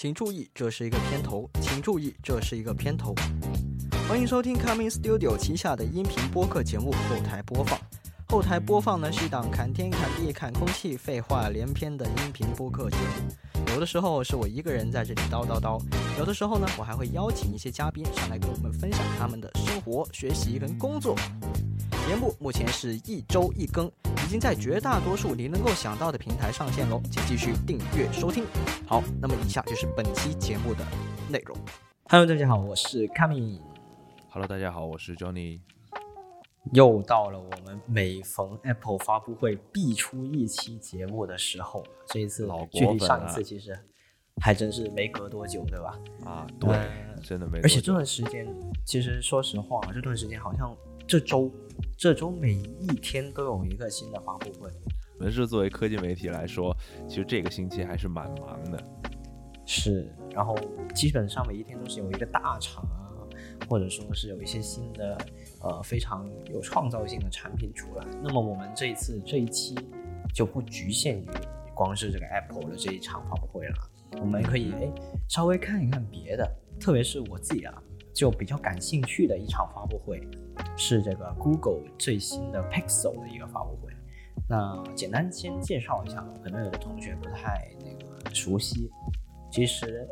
请注意，这是一个片头。请注意，这是一个片头。欢迎收听 Coming Studio 旗下的音频播客节目《后台播放》。后台播放呢是一档侃天侃地侃空气、废话连篇的音频播客节目。有的时候是我一个人在这里叨叨叨，有的时候呢我还会邀请一些嘉宾上来跟我们分享他们的生活、学习跟工作。节目目前是一周一更，已经在绝大多数你能够想到的平台上线喽，请继续订阅收听。好，那么以下就是本期节目的内容。Hello，大家好，我是 Kami。Hello，大家好，我是 Johnny。又到了我们每逢 Apple 发布会必出一期节目的时候，这一次距离上一次其实还真是没隔多久，对吧？啊，对，真的没。而且这段时间，其实说实话，这段时间好像这周。这周每一天都有一个新的发布会。我们是作为科技媒体来说，其实这个星期还是蛮忙的。是，然后基本上每一天都是有一个大厂啊，或者说是有一些新的呃非常有创造性的产品出来。那么我们这一次这一期就不局限于光是这个 Apple 的这一场发布会了，我们可以哎稍微看一看别的，特别是我自己啊。就比较感兴趣的一场发布会，是这个 Google 最新的 Pixel 的一个发布会。那简单先介绍一下，可能有的同学不太那个熟悉。其实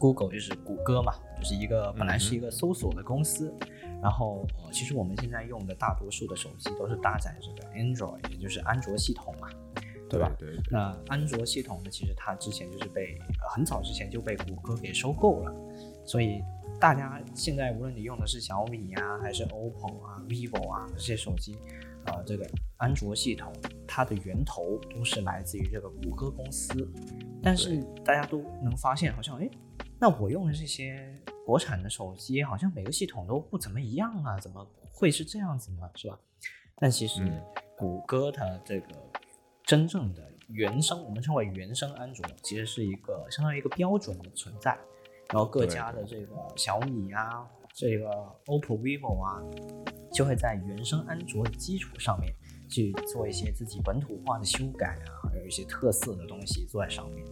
Google 就是谷歌嘛，就是一个本来是一个搜索的公司。然后呃，其实我们现在用的大多数的手机都是搭载这个 Android，也就是安卓系统嘛，对吧？对。那安卓系统呢，其实它之前就是被很早之前就被谷歌给收购了，所以。大家现在无论你用的是小米呀，还是 OPPO 啊、vivo 啊这些手机，呃，这个安卓系统它的源头都是来自于这个谷歌公司。但是大家都能发现，好像哎，那我用的这些国产的手机，好像每个系统都不怎么一样啊，怎么会是这样子呢？是吧？但其实谷歌它这个真正的原生，我们称为原生安卓，其实是一个相当于一个标准的存在。然后各家的这个小米啊，这个 OPPO、vivo 啊，就会在原生安卓的基础上面去做一些自己本土化的修改啊，还有一些特色的东西做在上面。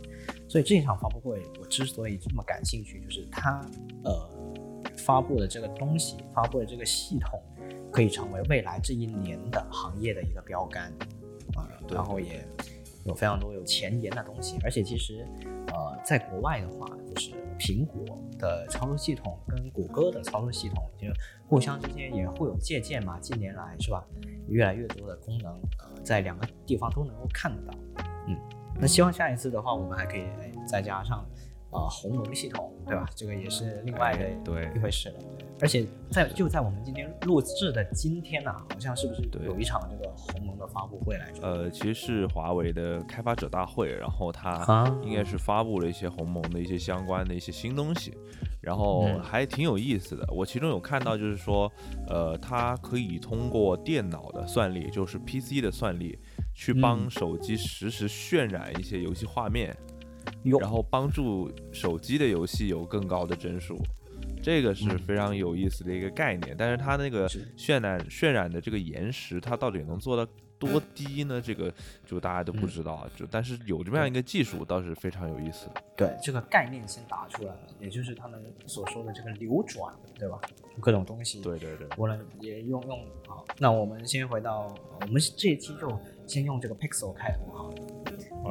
所以这场发布会我之所以这么感兴趣，就是它呃发布的这个东西，发布的这个系统，可以成为未来这一年的行业的一个标杆啊，然后也有非常多有前沿的东西，而且其实呃在国外的话，就是。苹果的操作系统跟谷歌的操作系统就互相之间也互有借鉴嘛。近年来是吧，越来越多的功能，呃，在两个地方都能够看得到。嗯，那希望下一次的话，我们还可以再加上呃鸿蒙系统，对吧？这个也是另外的对一回事了。而且在就在我们今天录制的今天呢，好像是不是有一场这个鸿蒙的发布会来着？呃，其实是华为的开发者大会，然后它应该是发布了一些鸿蒙的一些相关的一些新东西，然后还挺有意思的。我其中有看到就是说，呃，它可以通过电脑的算力，就是 PC 的算力，去帮手机实时渲染一些游戏画面，然后帮助手机的游戏有更高的帧数。这个是非常有意思的一个概念，但是它那个渲染渲染的这个延时，它到底能做到多低呢？这个就大家都不知道。就但是有这么样一个技术，倒是非常有意思的。对，这个概念先打出来了，也就是他们所说的这个流转，对吧？各种东西。对对对。无论也用用好，那我们先回到我们这一期就先用这个 Pixel 开头哈。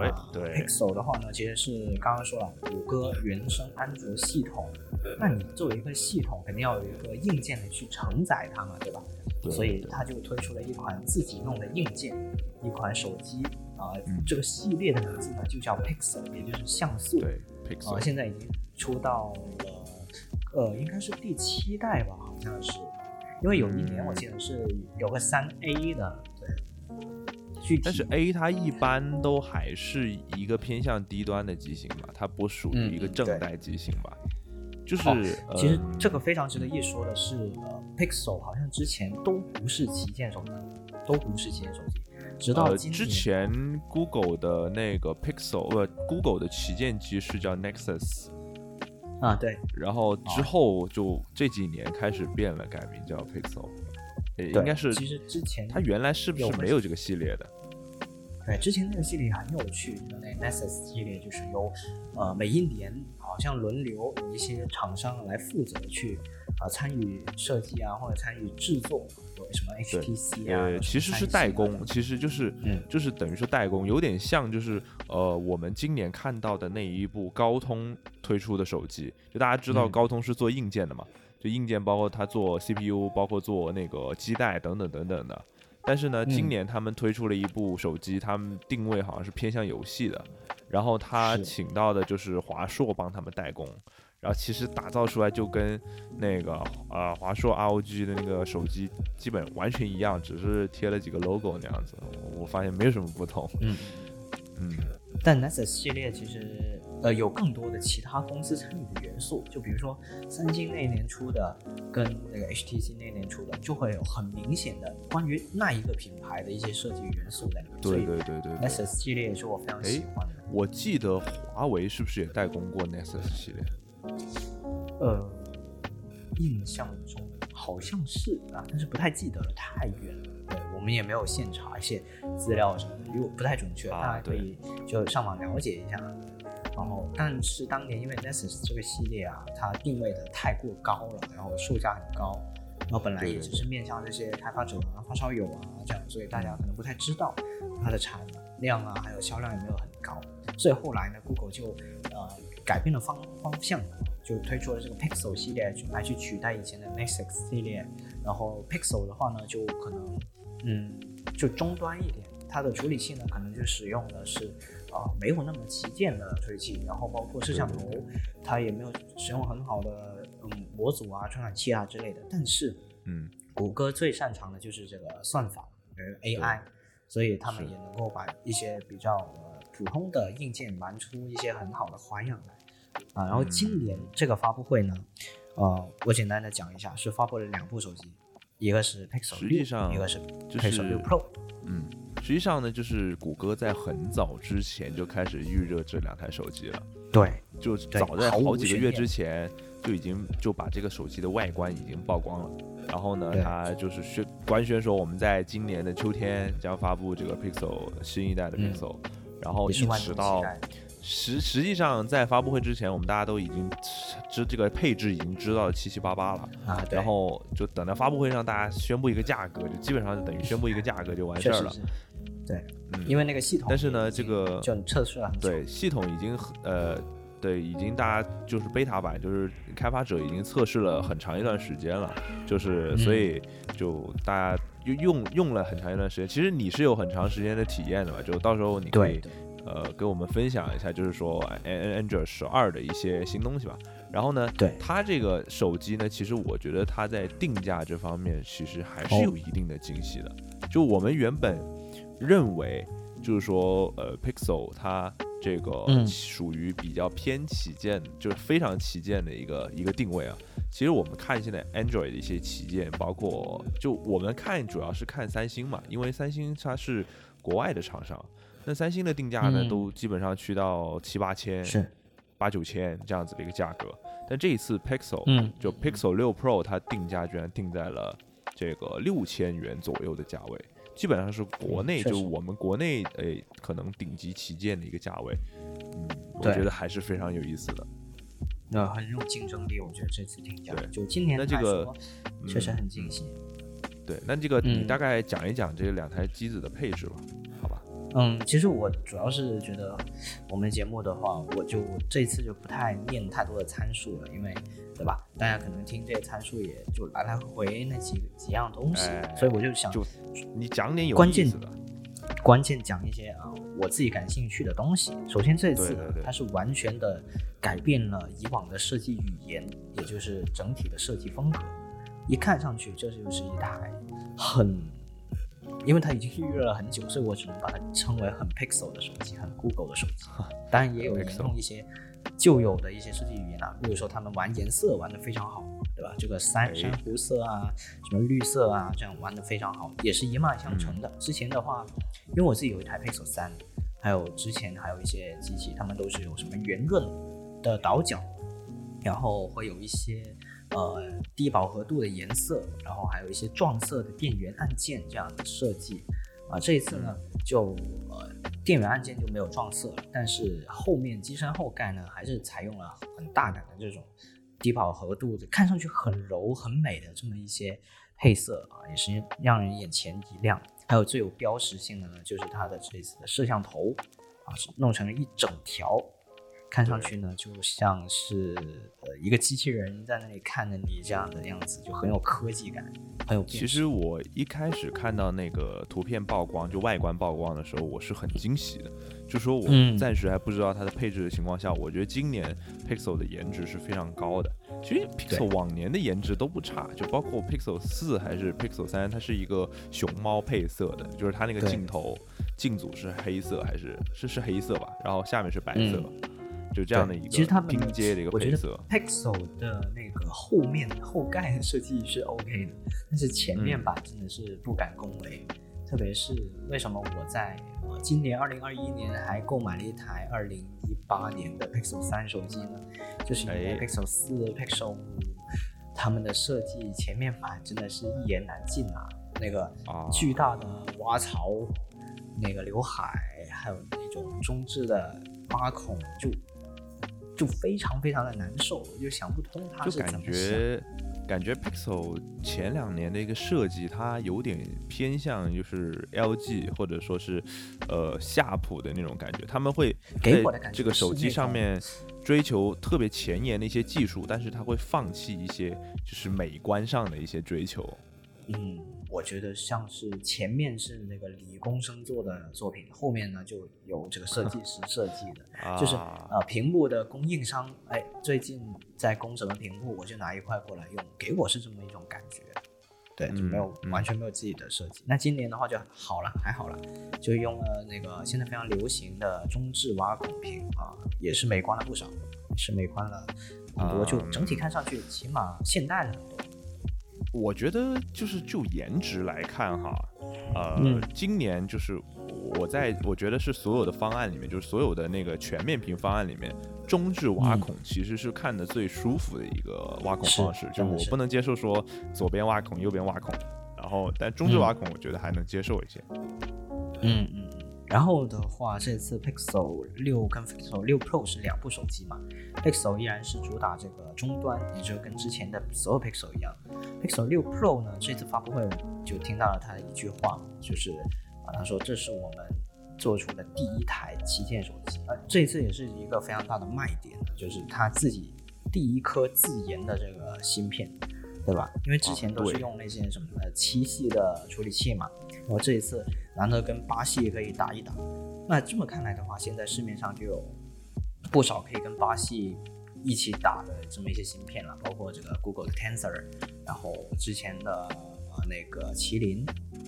哎，对。Pixel 的话呢，其实是刚刚说了，谷歌原生安卓系统。那你作为一个系统，肯定要有一个硬件的去承载它嘛，对吧？所以它就推出了一款自己弄的硬件，一款手机啊，这个系列的名字呢就叫 Pixel，也就是像素。对，Pixel 啊，现在已经出到了，呃，应该是第七代吧，好像是，因为有一年我记得是有个三 A 的，对，但是 A 它一般都还是一个偏向低端的机型吧，它不属于一个正代机型吧。就是，其实这个非常值得一说的是，呃，Pixel 好像之前都不是旗舰手机，都不是旗舰手机，直到之前 Google 的那个 Pixel，呃，Google 的旗舰机是叫 Nexus，啊对，然后之后就这几年开始变了，改名叫 Pixel，应该是，其实之前它原来是不是没有这个系列的？对，之前那个系列很有趣，那 Nexus 系列就是由呃每一年好像轮流有一些厂商来负责去啊参与设计啊，或者参与制作，有什么 HTC 啊，其实是代工，其实就是嗯，就是等于说代工，有点像就是呃我们今年看到的那一部高通推出的手机，就大家知道高通是做硬件的嘛，就硬件包括它做 CPU，包括做那个基带等等等等的。但是呢，今年他们推出了一部手机，他们定位好像是偏向游戏的，然后他请到的就是华硕帮他们代工，然后其实打造出来就跟那个呃华硕 ROG 的那个手机基本完全一样，只是贴了几个 logo 那样子，我发现没有什么不同。嗯嗯，但 Nexus 系列其实。呃，有更多的其他公司参与的元素，就比如说三星那年出的，跟那个 HTC 那年出的，就会有很明显的关于那一个品牌的一些设计元素在里面。对对对对，Nexus 系列也是我非常喜欢的。我记得华为是不是也代工过 Nexus 系列？呃，印象中好像是啊，但是不太记得了，太远了。对我们也没有现查一些资料什么的，因为不太准确，大家可以就上网了解一下。然后，但是当年因为 Nexus 这个系列啊，它定位的太过高了，然后售价很高，然后本来也只是面向这些开发者啊、发烧友啊这样，所以大家可能不太知道它的产量啊，还有销量也没有很高。所以后来呢，Google 就呃改变了方方向，就推出了这个 Pixel 系列就来去取代以前的 Nexus 系列。然后 Pixel 的话呢，就可能嗯就终端一点，它的处理器呢可能就使用的是。啊，没有那么旗舰的处理器，然后包括摄像头，它也没有使用很好的嗯模组啊、传感器啊之类的。但是，嗯，谷歌最擅长的就是这个算法，呃 AI，所以他们也能够把一些比较呃普通的硬件玩出一些很好的花样来。啊，然后今年这个发布会呢，呃，我简单的讲一下，是发布了两部手机，一个是 Pixel 六，一个是 Pixel 六 Pro，嗯。实际上呢，就是谷歌在很早之前就开始预热这两台手机了。对，就早在好几个月之前就已经就把这个手机的外观已经曝光了。然后呢，它就是宣官宣说我们在今年的秋天将发布这个 Pixel 新一代的 Pixel，然后一直到实实际上在发布会之前，我们大家都已经知这个配置已经知道七七八八了啊。然后就等到发布会上大家宣布一个价格，就基本上就等于宣布一个价格就完事儿了。对，嗯因为那个系统，但是呢，这个就测试了，对，系统已经呃，对，已经大家就是贝塔版，就是开发者已经测试了很长一段时间了，就是所以就大家用用用了很长一段时间。其实你是有很长时间的体验的吧？就到时候你可以呃给我们分享一下，就是说 Android 十二的一些新东西吧。然后呢，对它这个手机呢，其实我觉得它在定价这方面其实还是有一定的惊喜的。就我们原本。认为就是说，呃，Pixel 它这个属于比较偏旗舰，就是非常旗舰的一个一个定位啊。其实我们看现在 Android 的一些旗舰，包括就我们看主要是看三星嘛，因为三星它是国外的厂商，那三星的定价呢都基本上去到七八千、八九千这样子的一个价格。但这一次 Pixel，嗯，就 Pixel 六 Pro 它定价居然定在了这个六千元左右的价位。基本上是国内，就我们国内诶，可能顶级旗舰的一个价位，嗯，我觉得还是非常有意思的。那很有竞争力，我觉得这次定价，就今年那这个确实很惊喜。对，那这个你大概讲一讲这两台机子的配置吧？嗯，其实我主要是觉得我们节目的话，我就这次就不太念太多的参数了，因为。对吧？大家可能听这些参数，也就来来回回那几几样东西，所以我就想，就你讲点有关键的，关键讲一些啊，我自己感兴趣的东西。首先，这次它是完全的改变了以往的设计语言，也就是整体的设计风格。一看上去，这就是一台很，因为它已经预热了很久，所以我只能把它称为很 Pixel 的手机，很 Google 的手机。当然，也有沿用一些。旧有的一些设计语言啊，比如说他们玩颜色玩的非常好，对吧？这个珊珊瑚色啊，什么绿色啊，这样玩的非常好，也是一脉相承的。之前的话，因为我自己有一台 Pixel 三，还有之前还有一些机器，他们都是有什么圆润的倒角，然后会有一些呃低饱和度的颜色，然后还有一些撞色的电源按键这样的设计啊。这一次呢，就呃电源按键就没有撞色了，但是后面机身后盖呢，还是采用了很大胆的这种低饱和度的，看上去很柔很美的这么一些配色啊，也是让人眼前一亮。还有最有标识性的呢，就是它的这次的摄像头啊，是弄成了一整条。看上去呢，就像是呃一个机器人在那里看着你这样的样子，就很有科技感，很有。其实我一开始看到那个图片曝光，就外观曝光的时候，我是很惊喜的。就说我暂时还不知道它的配置的情况下，我觉得今年 Pixel 的颜值是非常高的。其实 Pixel 往年的颜值都不差，就包括 Pixel 四还是 Pixel 三，它是一个熊猫配色的，就是它那个镜头镜组是黑色还是是是黑色吧，然后下面是白色。就这样的一个，其实他们拼接的一个配色，Pixel 的那个后面后盖的设计是 OK 的，但是前面吧真的是不敢恭维。特别是为什么我在今年二零二一年还购买了一台二零一八年的 Pixel 三手机呢？就是因为 Pixel 四、Pixel 五他们的设计前面板真的是一言难尽啊，那个巨大的挖槽，那个刘海，还有那种中置的挖孔就。就非常非常的难受，就想不通它是怎么觉感觉 Pixel 前两年的一个设计，它有点偏向就是 LG 或者说是呃夏普的那种感觉，他们会给我的感觉这个手机上面追求特别前沿的一些技术，但是他会放弃一些就是美观上的一些追求。嗯，我觉得像是前面是那个理工生做的作品，后面呢就有这个设计师设计的，就是呃屏幕的供应商，哎，最近在供什么屏幕，我就拿一块过来用，给我是这么一种感觉，对，就没有完全没有自己的设计。那今年的话就好了，还好了，就用了那个现在非常流行的中置挖孔屏啊，也是美观了不少，是美观了很多，就整体看上去起码现代了很多。我觉得就是就颜值来看哈，呃，今年就是我在我觉得是所有的方案里面，就是所有的那个全面屏方案里面，中置挖孔其实是看的最舒服的一个挖孔方式。就我不能接受说左边挖孔右边挖孔，然后但中置挖孔我觉得还能接受一些。嗯嗯。然后的话，这次 Pixel 六跟 Pixel 六 Pro 是两部手机嘛？Pixel 依然是主打这个终端，也就跟之前的所有 Pixel 一样。Pixel 六 Pro 呢，这次发布会就听到了他的一句话，就是啊，他说这是我们做出的第一台旗舰手机。呃，这一次也是一个非常大的卖点，就是他自己第一颗自研的这个芯片，对吧？因为之前都是用那些什么七系的处理器嘛，然后这一次。难得跟八系可以打一打，那这么看来的话，现在市面上就有不少可以跟八系一起打的这么一些芯片了，包括这个 Google 的 Tensor，然后之前的呃那个麒麟，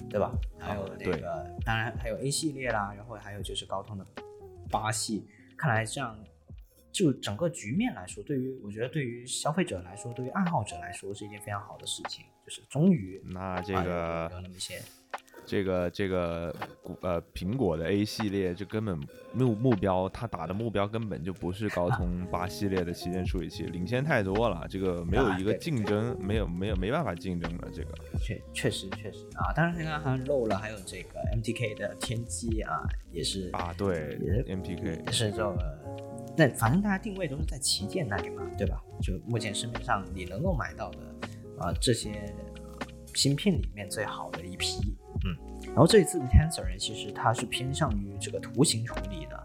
对吧？还有那个，当然还有 A 系列啦，然后还有就是高通的八系。看来这样，就整个局面来说，对于我觉得对于消费者来说，对于爱好者来说是一件非常好的事情，就是终于那这个有那么一些。这个这个呃，苹果的 A 系列就根本目目标，它打的目标根本就不是高通八系列的旗舰处理器，领先太多了，这个没有一个竞争，没有没有没办法竞争的这个。确确实确实啊，当然现在还漏了，还有这个 MTK 的天玑啊，也是啊，对，也是 MTK，也是这个，那反正大家定位都是在旗舰那里嘛，对吧？就目前市面上你能够买到的啊这些芯片里面最好的一批。嗯，然后这一次的 Tensor 其实它是偏向于这个图形处理的，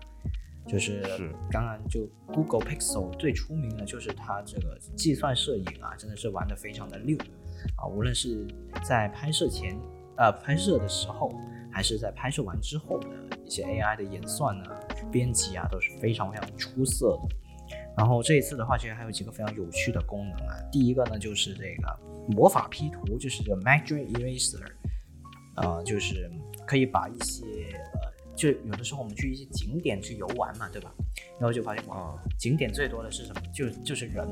就是刚刚就 Google Pixel 最出名的就是它这个计算摄影啊，真的是玩的非常的溜啊，无论是在拍摄前呃拍摄的时候，还是在拍摄完之后的一些 AI 的演算啊、编辑啊，都是非常非常出色的。然后这一次的话，其实还有几个非常有趣的功能啊，第一个呢就是这个魔法 P 图，就是这个 Magic Eraser。呃，就是可以把一些呃，就有的时候我们去一些景点去游玩嘛，对吧？然后就发现哇，景点最多的是什么？就就是人。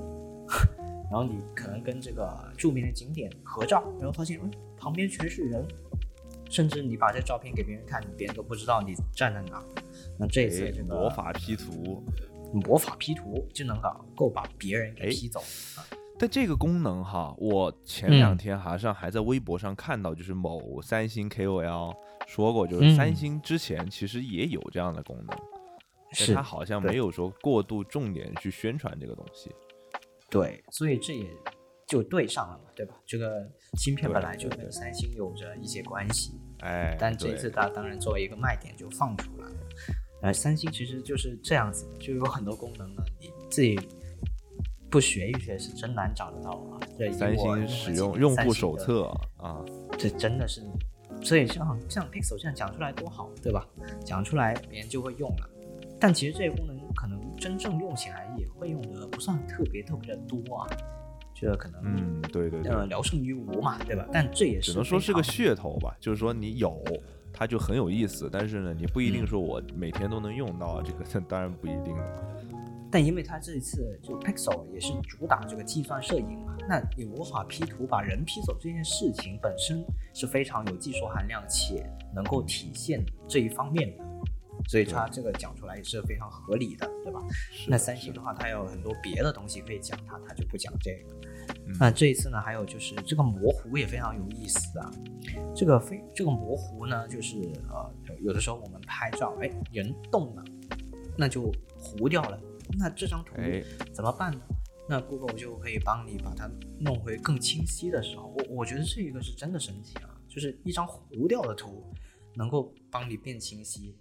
然后你可能跟这个著名的景点合照，然后发现嗯，旁边全是人，甚至你把这照片给别人看，别人都不知道你站在哪。那这次这个魔法 P 图，魔法 P 图就能够够把别人给 P 走。但这个功能哈，我前两天好像还在微博上看到，就是某三星 KOL 说过，就是三星之前其实也有这样的功能，是它好像没有说过度重点去宣传这个东西。对，所以这也就对上了嘛，对吧？这个芯片本来就跟三星有着一些关系，哎，但这次它当然作为一个卖点就放出来了。呃，三星其实就是这样子，就有很多功能呢，你自己不学一学是真难找得到啊。对，三星使用用户手册啊，这真的是，所以像像 Pixel 这样讲出来多好，对吧？讲出来别人就会用了。但其实这些功能可能真正用起来也会用的不算特别特别的多啊，这可能嗯对对对，呃聊胜于无嘛，对吧？但这也是只能说是个噱头吧，就是说你有它就很有意思，但是呢你不一定说我每天都能用到，这个 当然不一定的。但因为它这一次就 Pixel 也是主打这个计算摄影嘛，那你无法 P 图把人 P 走这件事情本身是非常有技术含量且能够体现这一方面的。所以它这个讲出来也是非常合理的，对吧？那三星的话，它有很多别的东西可以讲，它它就不讲这个。那这一次呢，还有就是这个模糊也非常有意思啊。这个非这个模糊呢，就是呃，有的时候我们拍照，哎，人动了，那就糊掉了。那这张图怎么办呢？那 Google 就可以帮你把它弄回更清晰的时候，我我觉得这一个是真的神奇啊，就是一张糊掉的图能够帮你变清晰。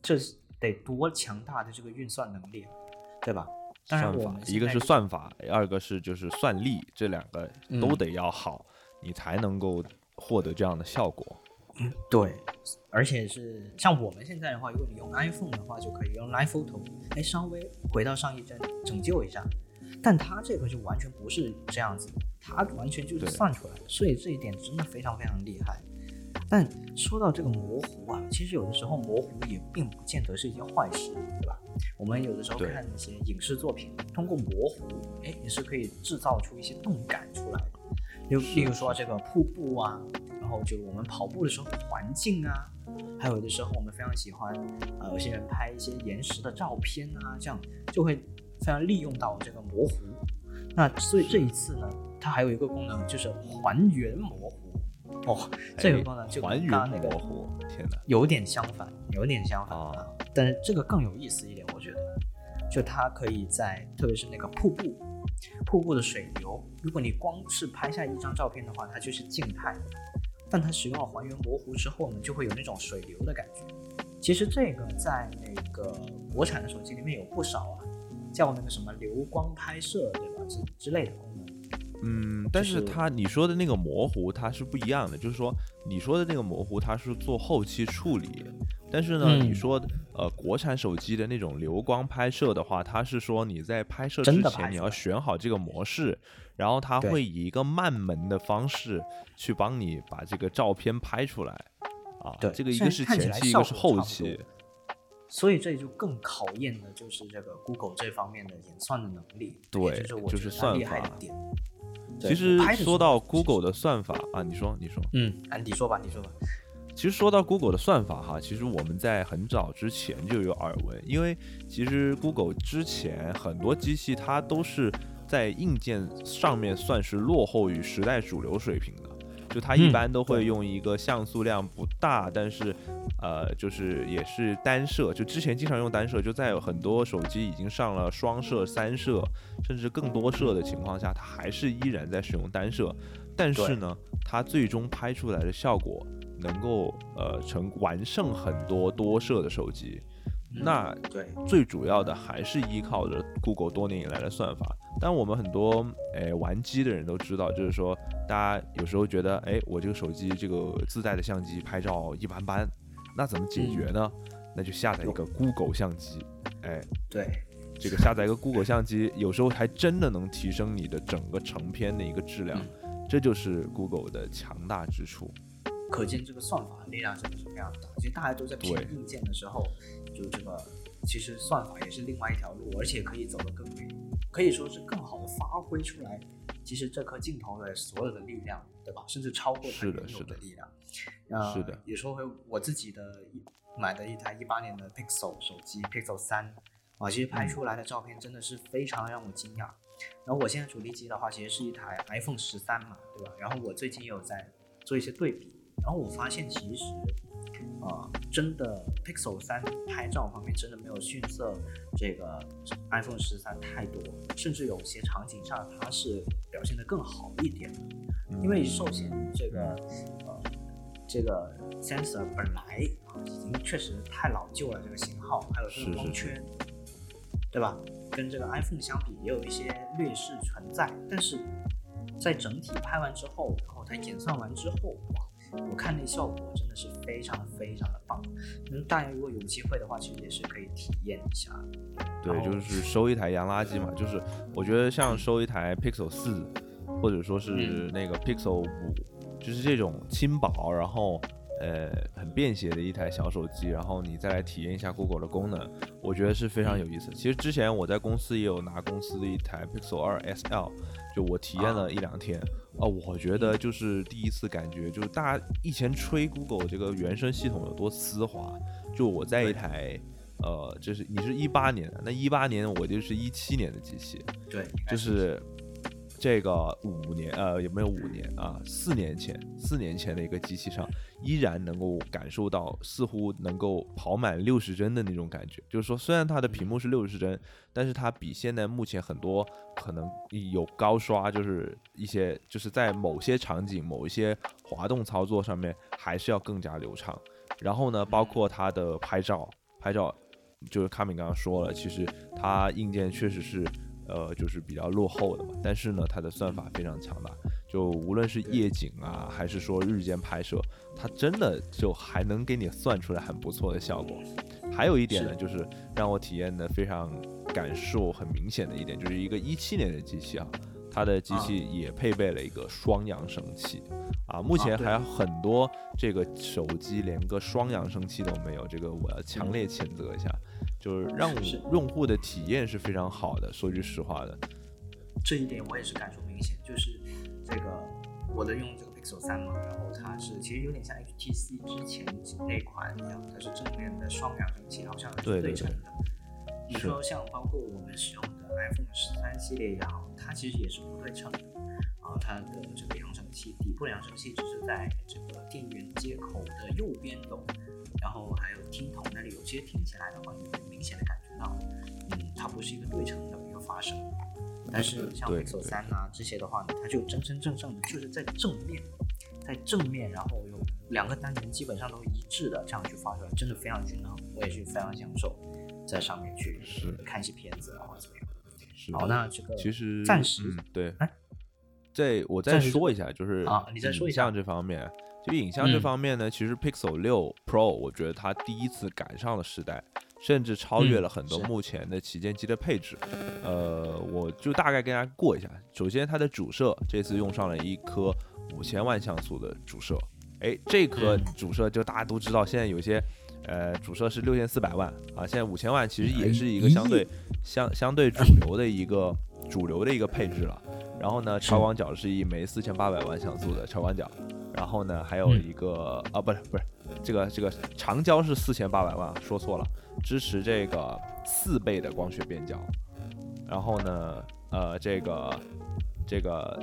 这得多强大的这个运算能力，对吧？当然，我们一个是算法，二个是就是算力，这两个都得要好，你才能够获得这样的效果。嗯，对，而且是像我们现在的话，如果你用 iPhone 的话，就可以用 Live Photo，哎，稍微回到上一帧拯救一下。但它这个就完全不是这样子，它完全就是算出来的，所以这一点真的非常非常厉害。但说到这个模糊啊，其实有的时候模糊也并不见得是一件坏事，对吧？我们有的时候看那些影视作品，通过模糊，哎，也是可以制造出一些动感出来的。就例如说这个瀑布啊，然后就我们跑步的时候环境啊，还有的时候我们非常喜欢，呃，有些人拍一些延时的照片啊，这样就会非常利用到这个模糊。那所以这一次呢，它还有一个功能就是还原模糊。哦，这个功能就跟刚刚那个，天哪，有点相反，有点相反啊。但是这个更有意思一点，我觉得，就它可以在，特别是那个瀑布，瀑布的水流，如果你光是拍下一张照片的话，它就是静态的。但它使用了还原模糊之后呢，就会有那种水流的感觉。其实这个在那个国产的手机里面有不少啊，叫那个什么流光拍摄，对吧？之之类的功能。嗯，但是它你说的那个模糊它是不一样的，就是说你说的那个模糊它是做后期处理，但是呢，你说呃国产手机的那种流光拍摄的话，它是说你在拍摄之前你要选好这个模式，然后它会以一个慢门的方式去帮你把这个照片拍出来啊，对，这个一个是前期，一个是后期。所以这就更考验的就是这个 Google 这方面的演算的能力，对，就是算法。点。其实说到 Google 的算法啊，你说，你说，嗯，安迪说吧，你说吧。其实说到 Google 的算法哈，其实我们在很早之前就有耳闻，因为其实 Google 之前很多机器它都是在硬件上面算是落后于时代主流水平的。就它一般都会用一个像素量不大，但是，呃，就是也是单摄，就之前经常用单摄，就在很多手机已经上了双摄、三摄，甚至更多摄的情况下，它还是依然在使用单摄。但是呢，它最终拍出来的效果能够呃成完胜很多多摄的手机。那对，最主要的还是依靠着 Google 多年以来的算法。但我们很多诶玩机的人都知道，就是说，大家有时候觉得，哎，我这个手机这个自带的相机拍照一般般，那怎么解决呢？那就下载一个 Google 相机，哎，对，这个下载一个 Google 相机，有时候还真的能提升你的整个成片的一个质量，这就是 Google 的强大之处。可见这个算法力量真的是非常大。其实大家都在拼硬件的时候。就这个，其实算法也是另外一条路，而且可以走得更远，可以说是更好的发挥出来。其实这颗镜头的所有的力量，对吧？甚至超过它原有的力量。呃，是的。也说回我自己的买的一台一八年的 Pixel 手机，Pixel 三啊，其实拍出来的照片真的是非常让我惊讶。然后我现在主力机的话，其实是一台 iPhone 十三嘛，对吧？然后我最近也有在做一些对比，然后我发现其实。呃，真的 Pixel 三拍照方面真的没有逊色这个 iPhone 十三太多，甚至有些场景上它是表现的更好一点。因为首先这个呃这个 sensor 本来啊已经确实太老旧了，这个型号还有这个光圈，对吧？跟这个 iPhone 相比也有一些劣势存在，但是在整体拍完之后，然后它演算完之后，哇，我看那效果真的是非常非常的棒。嗯，大家如果有机会的话，其实也是可以体验一下。对，就是收一台洋垃圾嘛，就是我觉得像收一台 Pixel 四。或者说是那个 Pixel 五，就是这种轻薄，然后呃很便携的一台小手机，然后你再来体验一下 Google 的功能，我觉得是非常有意思。其实之前我在公司也有拿公司的一台 Pixel 二 SL，就我体验了一两天啊，我觉得就是第一次感觉，就是大家以前吹 Google 这个原生系统有多丝滑，就我在一台呃，就是你是一八年的，那一八年我就是一七年的机器，对，就是。这个五年，呃，有没有五年啊？四年前，四年前的一个机器上，依然能够感受到似乎能够跑满六十帧的那种感觉。就是说，虽然它的屏幕是六十帧，但是它比现在目前很多可能有高刷，就是一些就是在某些场景、某一些滑动操作上面，还是要更加流畅。然后呢，包括它的拍照，拍照就是卡米刚刚说了，其实它硬件确实是。呃，就是比较落后的嘛，但是呢，它的算法非常强大，就无论是夜景啊，还是说日间拍摄，它真的就还能给你算出来很不错的效果。还有一点呢，就是让我体验的非常感受很明显的一点，就是一个一七年的机器啊，它的机器也配备了一个双扬声器。啊，目前还有很多这个手机连个双扬声器都没有，这个我要强烈谴责一下。就是让用户的体验是非常好的，说句实话的，这一点我也是感受明显。就是这个我的用这个 Pixel 三嘛，然后它是其实有点像 HTC 之前那款一样，它是正面的双扬声器，好像是对称的。你说像包括我们使用的 iPhone 十三系列也好，它其实也是不对称的啊，它的这个扬声器底部扬声器只是在这个电源接口的右边动。然后还有听筒那里，有些听起来的话，你会明显的感觉到，嗯，它不是一个对称的一个发声。但是像 Pixel 三啊这些的话呢，它就真真正正的就是在正面，在正面，然后有两个单元基本上都一致的这样去发出来，真的非常均衡。我也是非常享受在上面去看一些片子啊或者怎么样。好，那这个其实暂时对，哎，再我再说一下，就是啊，你再说一下这方面。就影像这方面呢，其实 Pixel 六 Pro 我觉得它第一次赶上了时代，甚至超越了很多目前的旗舰机的配置。呃，我就大概跟大家过一下。首先，它的主摄这次用上了一颗五千万像素的主摄。哎，这颗主摄就大家都知道，现在有些呃主摄是六千四百万啊，现在五千万其实也是一个相对相相对主流的一个主流的一个配置了。然后呢，超广角是一枚四千八百万像素的超广角。然后呢，还有一个啊，不是不是，这个这个长焦是四千八百万，说错了，支持这个四倍的光学变焦。然后呢，呃，这个这个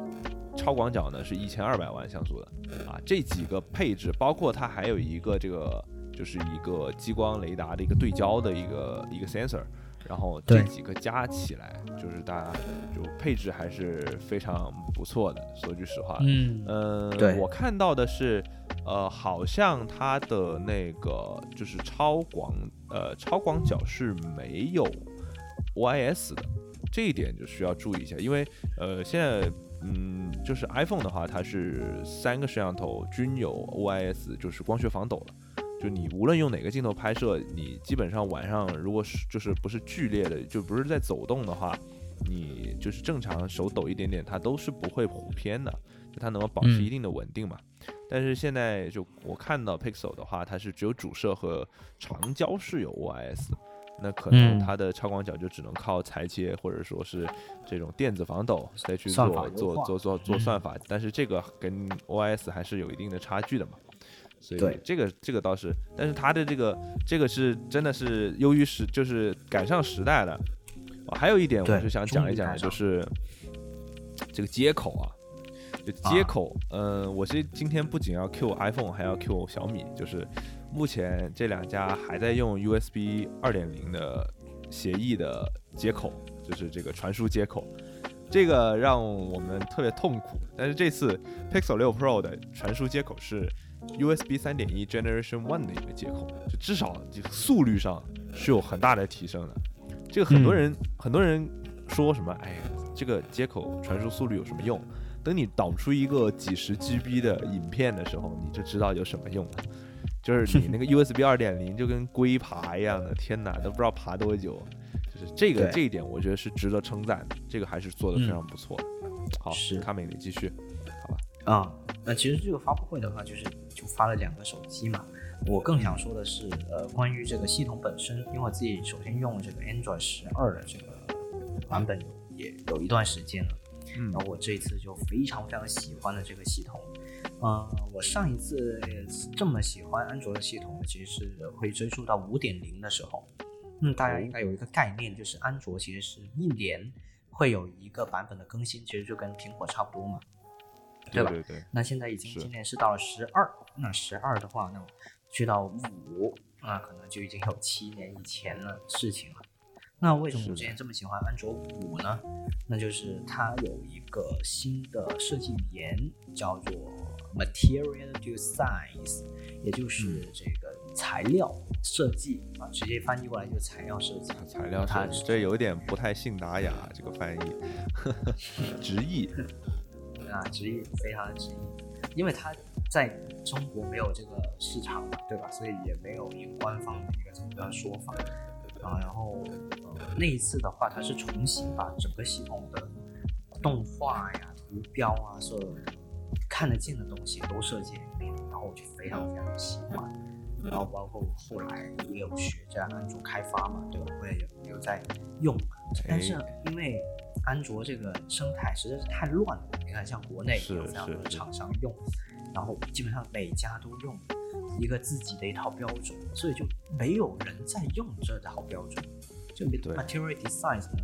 超广角呢是一千二百万像素的啊。这几个配置，包括它还有一个这个就是一个激光雷达的一个对焦的一个一个 sensor。然后这几个加起来，就是大家就配置还是非常不错的。说句实话，嗯呃，我看到的是，呃，好像它的那个就是超广，呃，超广角是没有 OIS 的，这一点就需要注意一下，因为呃，现在嗯，就是 iPhone 的话，它是三个摄像头均有 OIS，就是光学防抖了。就你无论用哪个镜头拍摄，你基本上晚上如果是就是不是剧烈的，就不是在走动的话，你就是正常手抖一点点，它都是不会糊偏的，就它能够保持一定的稳定嘛。但是现在就我看到 Pixel 的话，它是只有主摄和长焦是有 OIS，那可能它的超广角就只能靠裁切或者说是这种电子防抖再去做做做做做算法，但是这个跟 OIS 还是有一定的差距的嘛。所以这个这个倒是，但是它的这个这个是真的是优于时，就是赶上时代了。还有一点，我是想讲一讲，就是这个接口啊，就接口，嗯，我是今天不仅要 Q iPhone，还要 Q 小米，就是目前这两家还在用 USB 二点零的协议的接口，就是这个传输接口，这个让我们特别痛苦。但是这次 Pixel 六 Pro 的传输接口是 USB 三点一 Generation One 的一个接口，就至少这个速率上是有很大的提升的。这个很多人很多人说什么，哎，这个接口传输速率有什么用？等你导出一个几十 GB 的影片的时候，你就知道有什么用了。就是你那个 USB 二点零就跟龟爬一样的，天哪，都不知道爬多久。就是这个这一点，我觉得是值得称赞的，这个还是做的非常不错的。好，是卡美你继续，好吧？啊，那其实这个发布会的话，就是就发了两个手机嘛。我更想说的是，呃，关于这个系统本身，因为我自己首先用这个 Android 十二的这个版本也有一段时间了，嗯，然后我这一次就非常非常喜欢的这个系统。呃，我上一次这么喜欢安卓的系统，其实是会追溯到五点零的时候。嗯，大家应该有一个概念，就是安卓其实是一年会有一个版本的更新，其实就跟苹果差不多嘛，吧？对对对。那现在已经今年是到了十二，那十二的话，那去到五，那可能就已经有七年以前的事情了。那为什么我之前这么喜欢安卓五呢？那就是它有一个新的设计语言，叫做 Material Design，也就是这个材料设计啊，直接翻译过来就是材料设计。材料设计，这有点不太信达雅这个翻译，直译啊，直译非常的直译，因为它在中国没有这个市场嘛，对吧？所以也没有一个官方的一个这么个说法。啊，然后呃，那一次的话，它是重新把整个系统的动画呀、图标啊，所有看得见的东西都设计了一遍，然后我就非常非常的喜欢。然后包括后来也有学这样安卓开发嘛，对吧？我也有有在用，但是因为安卓这个生态实在是太乱了，你看像国内有非常多的厂商用，然后基本上每家都用。一个自己的一套标准，所以就没有人在用这套标准，就 material design 呢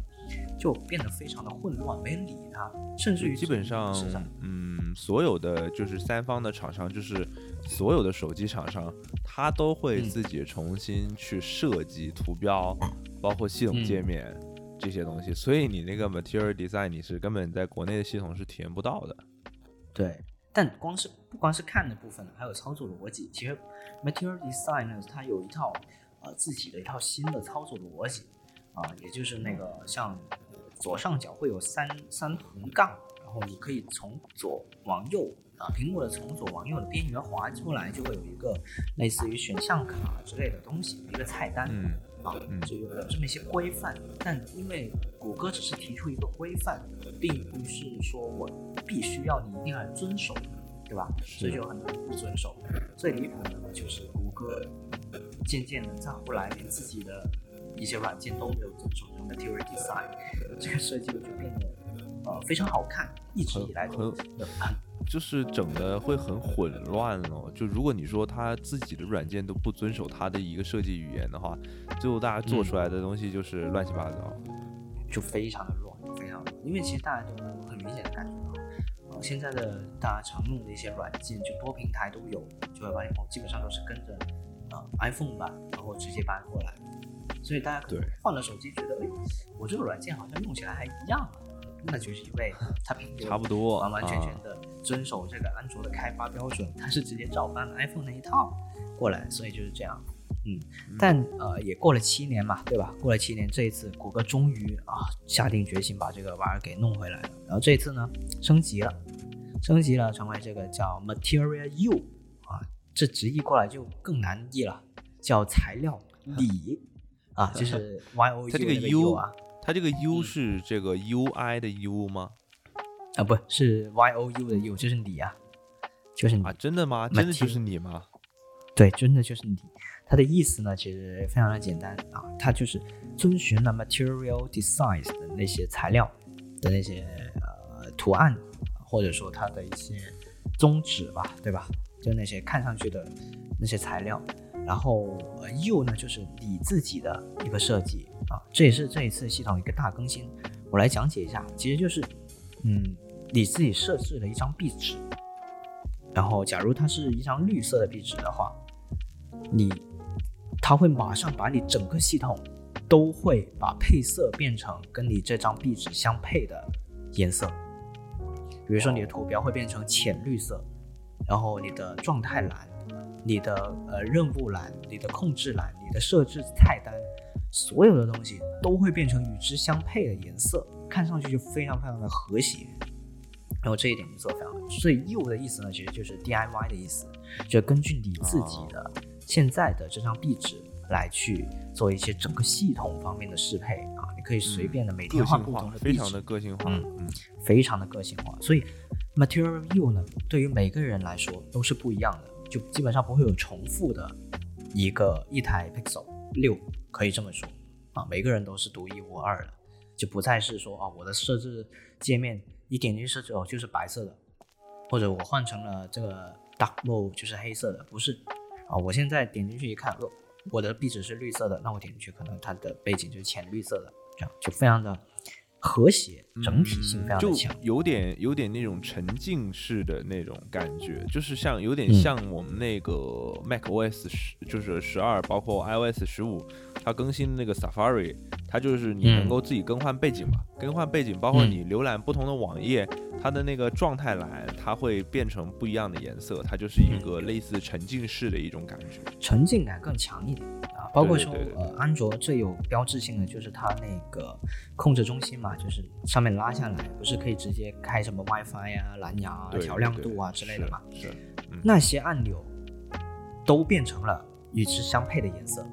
就变得非常的混乱，没人理它，甚至于基本上，嗯，所有的就是三方的厂商，就是所有的手机厂商，他都会自己重新去设计图标，包括系统界面这些东西，所以你那个 material design 你是根本在国内的系统是体验不到的，对。但光是不光是看的部分，还有操作逻辑。其实，Material Design 呢，它有一套呃自己的一套新的操作逻辑啊，也就是那个像左上角会有三三横杠，然后你可以从左往右啊，屏幕的从左往右的边缘滑出来，就会有一个类似于选项卡之类的东西，一个菜单。啊，就有这么一些规范，但因为谷歌只是提出一个规范，并不是说我必须要你一定要遵守，对吧？所以就很多人不遵守。最离谱的呢，就是谷歌渐渐的在后来连自己的一些软件都没有遵守这 Material Design，这个设计就变得呃非常好看，一直以来都很。就是整的会很混乱哦。就如果你说他自己的软件都不遵守他的一个设计语言的话，最后大家做出来的东西就是乱七八糟，就非常的乱，非常乱。因为其实大家都能很明显的感觉到，呃，现在的大家常用的一些软件，就多平台都有，就会发现哦，基本上都是跟着呃 iPhone 版，然后直接搬过来。所以大家换了手机，觉得哎，我这个软件好像用起来还一样啊。那就是因为它苹果差不多完完全全的遵守这个安卓的开发标准，它是直接照搬了 iPhone 那一套过来，所以就是这样。嗯，但呃也过了七年嘛，对吧？过了七年，这一次谷歌终于啊下定决心把这个玩意儿给弄回来了。然后这次呢升级了，升级了成为这个叫 Material U 啊，这直译过来就更难译了，叫材料里啊，就是 Y O U 这个 U 啊。它这个 U 是这个 UI 的 U 吗？啊，不是 YOU 的 U，就是你啊，就是你啊，真的吗？真的就是你吗？对，真的就是你。它的意思呢，其实非常的简单啊，它就是遵循了 Material Design 的那些材料的那些呃图案，或者说它的一些宗旨吧，对吧？就那些看上去的那些材料。然后呃，U 呢，就是你自己的一个设计啊，这也是这一次系统一个大更新。我来讲解一下，其实就是，嗯，你自己设置了一张壁纸，然后假如它是一张绿色的壁纸的话，你它会马上把你整个系统都会把配色变成跟你这张壁纸相配的颜色。比如说你的图标会变成浅绿色，然后你的状态栏、你的呃任务栏、你的控制栏、你的设置菜单，所有的东西都会变成与之相配的颜色，看上去就非常非常的和谐。然后这一点就做得非常好。所以 U 的意思呢，其实就是 DIY 的意思，就根据你自己的现在的这张壁纸来去做一些整个系统方面的适配啊，你可以随便的每天换不同的非常的个性化，嗯嗯，非常的个性化。所以 Material U 呢，对于每个人来说都是不一样的，就基本上不会有重复的一个一台 Pixel 六，可以这么说啊，每个人都是独一无二的，就不再是说啊我的设置界面。你点进去设置哦，就是白色的，或者我换成了这个 dark mode 就是黑色的，不是啊。我现在点进去一看，哦，我的壁纸是绿色的，那我点进去可能它的背景就是浅绿色的，这样就非常的和谐，整体性非常的强，有点有点那种沉浸式的那种感觉，就是像有点像我们那个 Mac OS 十，就是十二，包括 iOS 十五，它更新那个 Safari。它就是你能够自己更换背景嘛，更换背景，包括你浏览不同的网页，它的那个状态栏，它会变成不一样的颜色，它就是一个类似沉浸式的一种感觉，沉浸感更强一点啊。包括说，呃，安卓最有标志性的就是它那个控制中心嘛，就是上面拉下来，不是可以直接开什么 WiFi 呀、蓝牙啊、调亮度啊之类的嘛？是，那些按钮都变成了与之相配的颜色啊，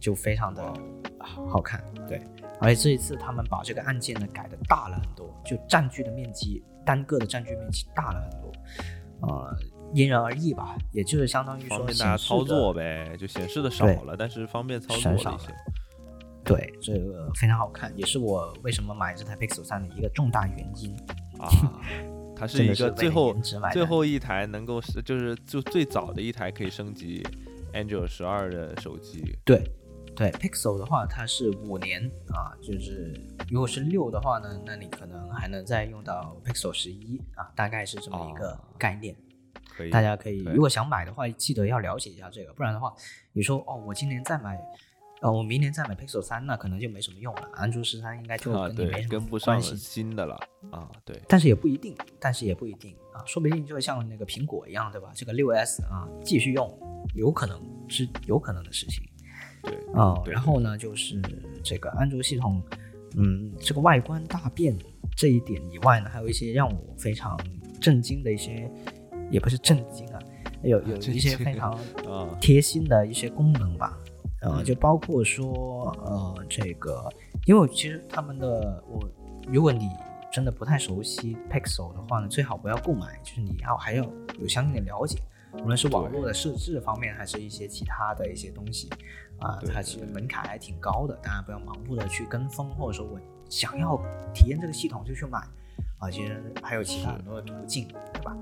就非常的。好看，对，而且这一次他们把这个按键呢改的大了很多，就占据的面积单个的占据面积大了很多，呃，因人而异吧，也就是相当于说方便大家操作呗，就显示的少了，但是方便操作一些。对，这个非常好看，也是我为什么买这台 Pixel 三的一个重大原因啊。它是一个最后最后一台能够是就是就最早的一台可以升级 Android 十二的手机。对。对 Pixel 的话，它是五年啊，就是如果是六的话呢，那你可能还能再用到 Pixel 十一啊，大概是这么一个概念。可以，大家可以如果想买的话，记得要了解一下这个，不然的话，你说哦，我今年再买，呃，我明年再买 Pixel 三，那可能就没什么用了。安卓十三应该就跟你没什么关系。新的了啊，对。但是也不一定，但是也不一定啊，说不定就会像那个苹果一样，对吧？这个六 S 啊，继续用，有可能是有可能的事情。对。啊，然后呢，就是这个安卓系统，嗯，这个外观大变这一点以外呢，还有一些让我非常震惊的一些，也不是震惊啊，有有一些非常 贴心的一些功能吧，呃，就包括说，呃，这个，因为其实他们的我，如果你真的不太熟悉 Pixel 的话呢，最好不要购买，就是你要还要有相应的了解，无论是网络的设置方面，还是一些其他的一些东西。啊，它其实门槛还挺高的，大家不要盲目的去跟风，或者说我想要体验这个系统就去买啊，其实还有其他很多的途径，对吧？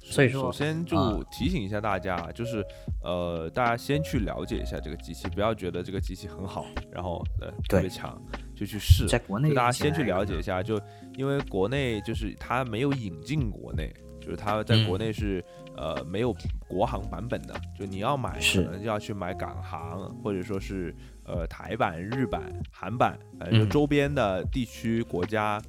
所以说，首先就提醒一下大家，就是呃，大家先去了解一下这个机器，不要觉得这个机器很好，然后呃特别强就去试。在国内，大家先去了解一下，就因为国内就是它没有引进国内。就是它在国内是呃没有国行版本的，就你要买可能就要去买港行，或者说是呃台版、日版、韩版，反正周边的地区国家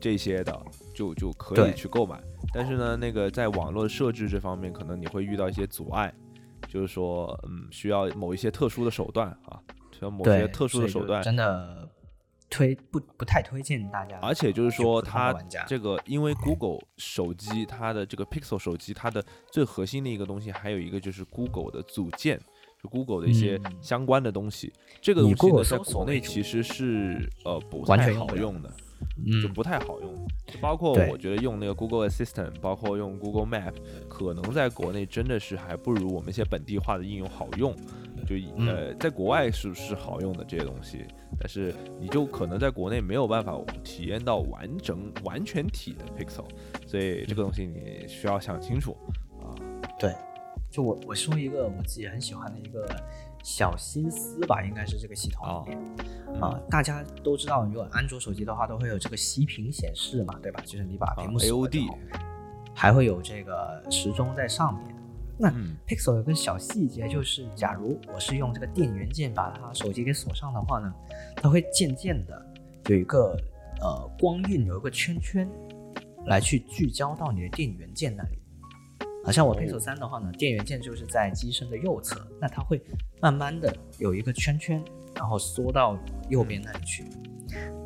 这些的就就可以去购买。但是呢，那个在网络设置这方面，可能你会遇到一些阻碍，就是说嗯需要某一些特殊的手段啊，需要某些特殊的手段，真的。推不不太推荐大家，而且就是说它这个，因为 Google 手机它的这个 Pixel 手机，它的最核心的一个东西，还有一个就是 Google 的组件，就 Google 的一些相关的东西。这个东西呢，在国内其实是呃不太好用的，就不太好用。就包括我觉得用那个 Google Assistant，包括用 Google Map，可能在国内真的是还不如我们一些本地化的应用好用。就呃，在国外是是好用的这些东西，但是你就可能在国内没有办法体验到完整完全体的 Pixel，所以这个东西你需要想清楚啊。对，就我我说一个我自己很喜欢的一个小心思吧，应该是这个系统里面啊，大家都知道，如果安卓手机的话，都会有这个息屏显示嘛，对吧？就是你把屏幕 AOD，还会有这个时钟在上面。那 Pixel 有个小细节，就是假如我是用这个电源键把它手机给锁上的话呢，它会渐渐的有一个呃光晕，有一个圈圈来去聚焦到你的电源键那里。好像我 Pixel 三的话呢，电源键就是在机身的右侧，那它会慢慢的有一个圈圈，然后缩到右边那里去。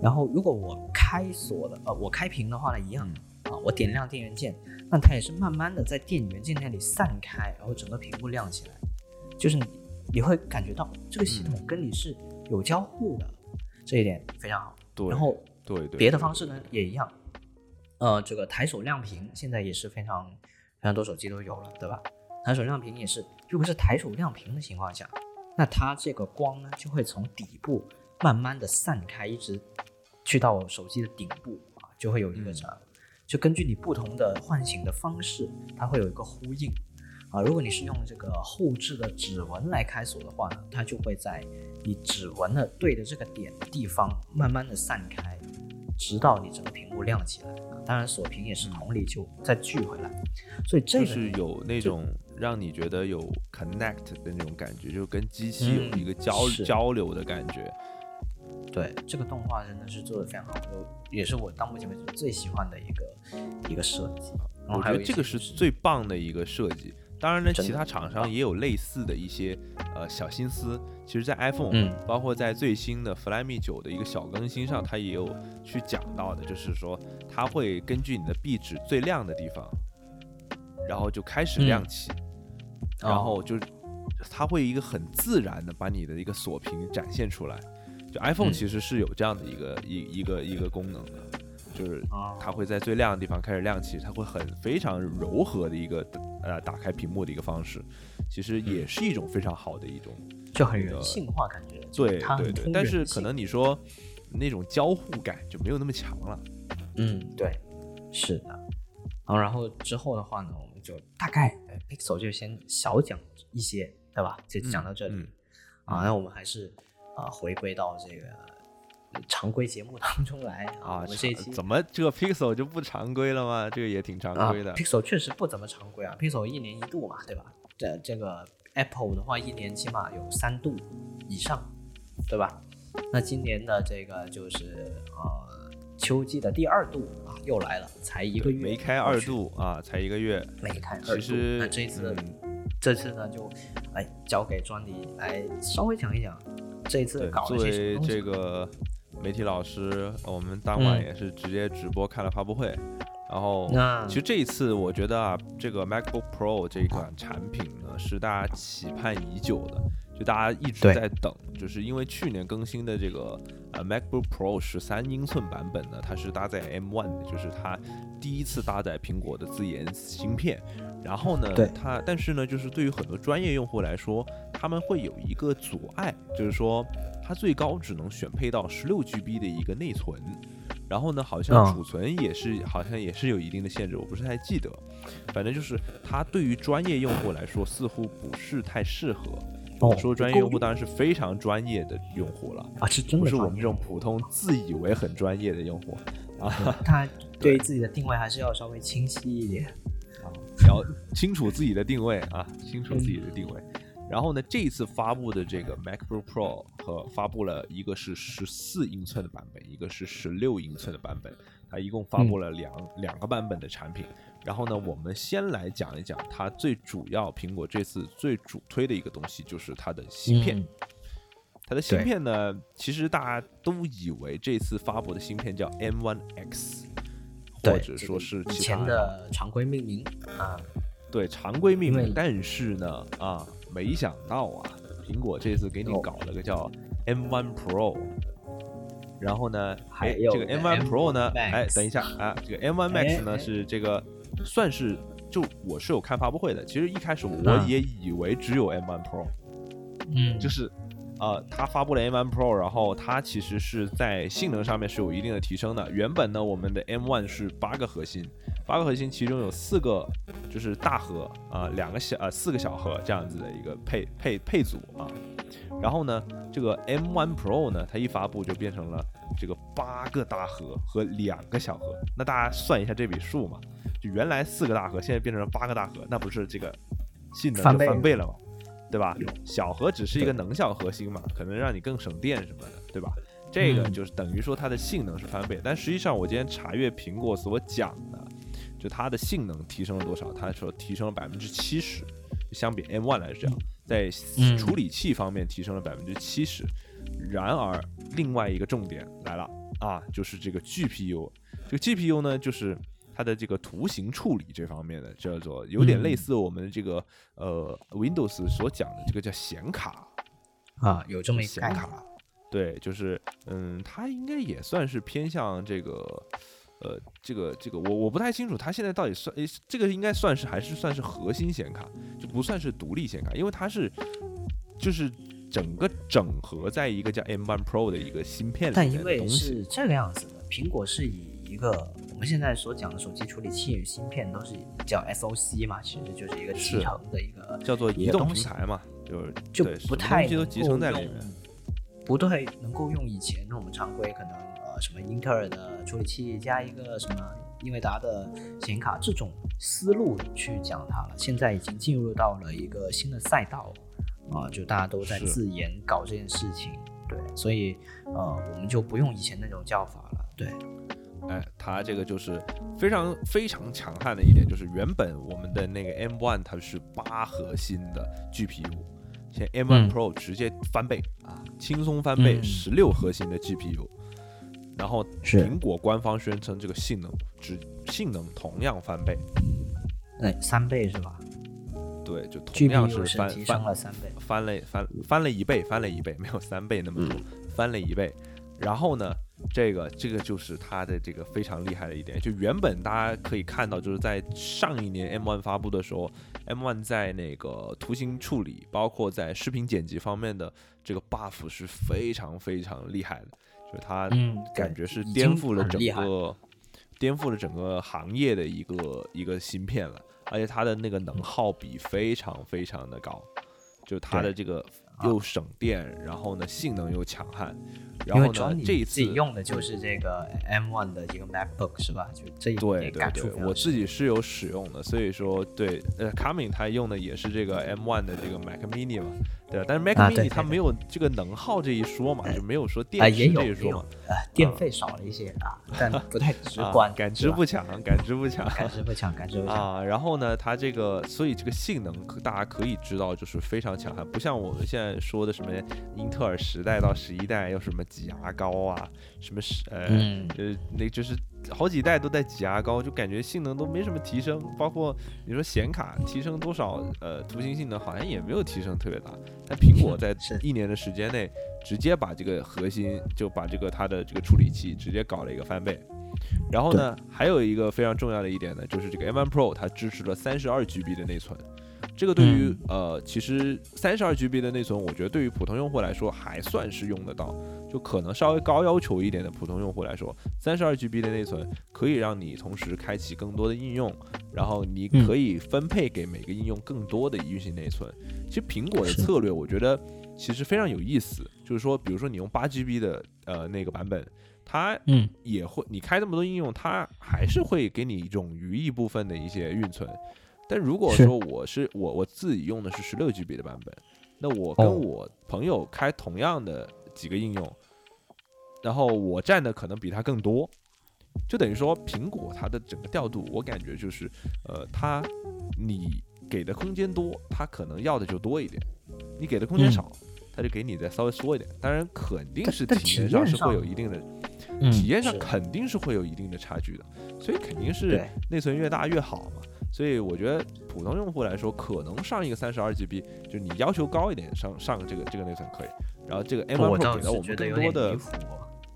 然后如果我开锁的，呃，我开屏的话呢，一样啊，我点亮电源键，那它也是慢慢的在电源键那里散开，然后整个屏幕亮起来，就是你会感觉到这个系统跟你是有交互的，这一点非常好。对。然后对对。别的方式呢也一样，呃，这个抬手亮屏现在也是非常。非常多手机都有了，对吧？抬手亮屏也是，如果是抬手亮屏的情况下，那它这个光呢就会从底部慢慢的散开，一直去到手机的顶部啊，就会有一个啥，就根据你不同的唤醒的方式，它会有一个呼应啊。如果你是用这个后置的指纹来开锁的话呢，它就会在你指纹的对的这个点的地方慢慢的散开，直到你整个屏幕亮起来。当然锁屏也是同理就再聚回来。所以这个是有那种让你觉得有 connect 的那种感觉，就跟机器有一个交交流的感觉。对，这个动画真的是做的非常好，也是我到目前为止最喜欢的一个一个设计。我觉得这个是最棒的一个设计。当然呢，其他厂商也有类似的一些呃小心思。其实，在 iPhone，包括在最新的 Flyme 九的一个小更新上，它也有去讲到的，就是说它会根据你的壁纸最亮的地方。然后就开始亮起，然后就它会一个很自然的把你的一个锁屏展现出来。就 iPhone 其实是有这样的一个一一个一个功能的，就是它会在最亮的地方开始亮起，它会很非常柔和的一个呃打开屏幕的一个方式，其实也是一种非常好的一种，就很人性化感觉。对对对，但是可能你说那种交互感就没有那么强了。嗯，对，是的。好，然后之后的话呢？我们就大概，Pixel 就先小讲一些，对吧？就讲到这里啊。那我们还是啊，回归到这个常规节目当中来啊。我们这一期怎么这个 Pixel 就不常规了吗？这个也挺常规的。Pixel 确实不怎么常规啊。Pixel 一年一度嘛，对吧？这这个 Apple 的话，一年起码有三度以上，对吧？那今年的这个就是呃。秋季的第二度啊，又来了，才一个月，没开二度啊，才一个月，没开二度。那这次，这次呢，就来交给庄迪来稍微讲一讲，这一次搞了些什么这个媒体老师，我们当晚也是直接直播看了发布会，然后，其实这一次我觉得啊，这个 MacBook Pro 这款产品呢，是大家期盼已久的。就大家一直在等，就是因为去年更新的这个呃 MacBook Pro 十三英寸版本呢，它是搭载 M1 的，就是它第一次搭载苹果的自研芯片。然后呢，它但是呢，就是对于很多专业用户来说，他们会有一个阻碍，就是说它最高只能选配到十六 GB 的一个内存。然后呢，好像储存也是好像也是有一定的限制，我不是太记得。反正就是它对于专业用户来说，似乎不是太适合。说专业用户当然是非常专业的用户了啊，是真的，不是我们这种普通自以为很专业的用户啊。他 对自己的定位还是要稍微清晰一点要清楚自己的定位啊，清楚自己的定位。然后呢，这一次发布的这个 MacBook Pro 和发布了一个是十四英寸的版本，一个是十六英寸的版本，它一共发布了两两个版本的产品。然后呢，我们先来讲一讲它最主要，苹果这次最主推的一个东西就是它的芯片。它的芯片呢，其实大家都以为这次发布的芯片叫 M1X，或者说是以前的常规命名啊。对，常规命名。但是呢，啊，没想到啊，苹果这次给你搞了个叫 M1 Pro。然后呢，还有这个 M1 Pro 呢，哎，等一下啊，这个 M1 Max 呢是这个。算是就我是有看发布会的，其实一开始我也以为只有 M1 Pro，嗯，就是，呃，它发布了 M1 Pro，然后它其实是在性能上面是有一定的提升的。原本呢，我们的 M1 是八个核心，八个核心其中有四个就是大核啊，两个小呃四个小核这样子的一个配配配组啊。然后呢，这个 M1 Pro 呢，它一发布就变成了这个八个大核和两个小核。那大家算一下这笔数嘛。就原来四个大核，现在变成了八个大核，那不是这个性能就翻倍了嘛，对吧？小核只是一个能效核心嘛，可能让你更省电什么的，对吧？这个就是等于说它的性能是翻倍，但实际上我今天查阅苹果所讲的，就它的性能提升了多少？它说提升了百分之七十，相比 M1 来讲，在处理器方面提升了百分之七十。然而，另外一个重点来了啊，就是这个 GPU，这个 GPU 呢，就是它的这个图形处理这方面的，叫做有点类似我们这个呃 Windows 所讲的这个叫显卡啊，有这么一显卡。对，就是嗯，它应该也算是偏向这个，呃，这个这个，我我不太清楚，它现在到底算诶，这个应该算是还是算是核心显卡，就不算是独立显卡，因为它是就是整个整合在一个叫 M1 Pro 的一个芯片里面但因为是这个样子的，苹果是以一个我们现在所讲的手机处理器与芯片都是叫 SOC 嘛，其实就是一个集成的一个叫做移动平台嘛，就是就不太东西都集成在里面。不太，能够用以前我们常规可能呃什么英特尔的处理器加一个什么英伟达的显卡这种思路去讲它了。现在已经进入到了一个新的赛道啊，就大家都在自研搞这件事情。对，所以呃我们就不用以前那种叫法了。对，哎，它这个就是非常非常强悍的一点，就是原本我们的那个 M1 它是八核心的 GPU。现在 M1 Pro 直接翻倍啊，轻松翻倍，十六核心的 GPU，然后苹果官方宣称这个性能只性能同样翻倍，哎，三倍是吧？对，就同样是翻翻了三倍，翻了翻翻了一倍，翻了一倍，没有三倍那么多，翻了一倍，然后呢？这个这个就是它的这个非常厉害的一点，就原本大家可以看到，就是在上一年 M1 发布的时候，M1 在那个图形处理，包括在视频剪辑方面的这个 buff 是非常非常厉害的，就是它感觉是颠覆了整个颠覆了整个行业的一个一个芯片了，而且它的那个能耗比非常非常的高，就它的这个。又省电，然后呢，性能又强悍，然后呢，这一次自己用的就是这个 M1 的这个 MacBook 是吧？就这一对对对，我自己是有使用的，所以说对，呃，Coming 他用的也是这个 M1 的这个 Mac Mini 嘛。对，但是 Mac Mini 它没有这个能耗这一说嘛，就没有说电池这一说嘛，啊，电费少了一些啊，但不太直观，感知不强，感知不强，感知不强，感知不强。啊。然后呢，它这个，所以这个性能大家可以知道就是非常强悍，不像我们现在说的什么英特尔十代到十一代要什么挤牙膏啊，什么是呃，呃，那就是。好几代都在挤牙膏，就感觉性能都没什么提升。包括你说显卡提升多少，呃，图形性能好像也没有提升特别大。但苹果在 一年的时间内，直接把这个核心就把这个它的这个处理器直接搞了一个翻倍。然后呢，还有一个非常重要的一点呢，就是这个 M1 Pro 它支持了三十二 GB 的内存。这个对于呃，其实三十二 GB 的内存，我觉得对于普通用户来说还算是用得到。就可能稍微高要求一点的普通用户来说，三十二 GB 的内存可以让你同时开启更多的应用，然后你可以分配给每个应用更多的运行内存。其实苹果的策略，我觉得其实非常有意思，就是说，比如说你用八 GB 的呃那个版本，它嗯也会你开这么多应用，它还是会给你一种余一部分的一些运存。但如果说我是我我自己用的是十六 GB 的版本，那我跟我朋友开同样的几个应用。然后我占的可能比他更多，就等于说苹果它的整个调度，我感觉就是，呃，它你给的空间多，它可能要的就多一点；你给的空间少，它就给你再稍微缩一点。当然肯定是体验上是会有一定的，体验上肯定是会有一定的差距的。所以肯定是内存越大越好嘛。所以我觉得普通用户来说，可能上一个三十二 GB，就是你要求高一点，上上这个这个内存可以。然后这个 M1 Pro 给到我们更多的。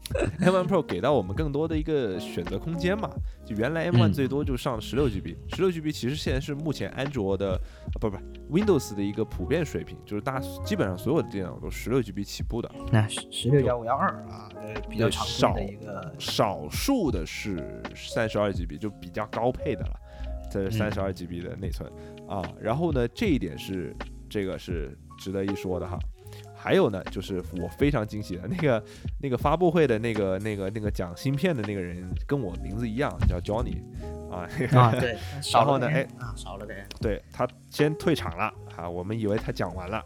M1 Pro 给到我们更多的一个选择空间嘛？就原来 M1 最多就上十六 GB，十六 GB 其实现在是目前安卓的，不不 Windows 的一个普遍水平，就是大基本上所有的电脑都十六 GB 起步的。那十六幺五幺二啊，呃，比较少的一个，少数的是三十二 GB，就比较高配的了，这是三十二 GB 的内存啊。然后呢，这一点是这个是值得一说的哈。还有呢，就是我非常惊喜的那个那个发布会的那个那个那个讲芯片的那个人，跟我名字一样，叫 Johnny。啊啊 对，然后呢哎啊少了点，对他先退场了啊，我们以为他讲完了，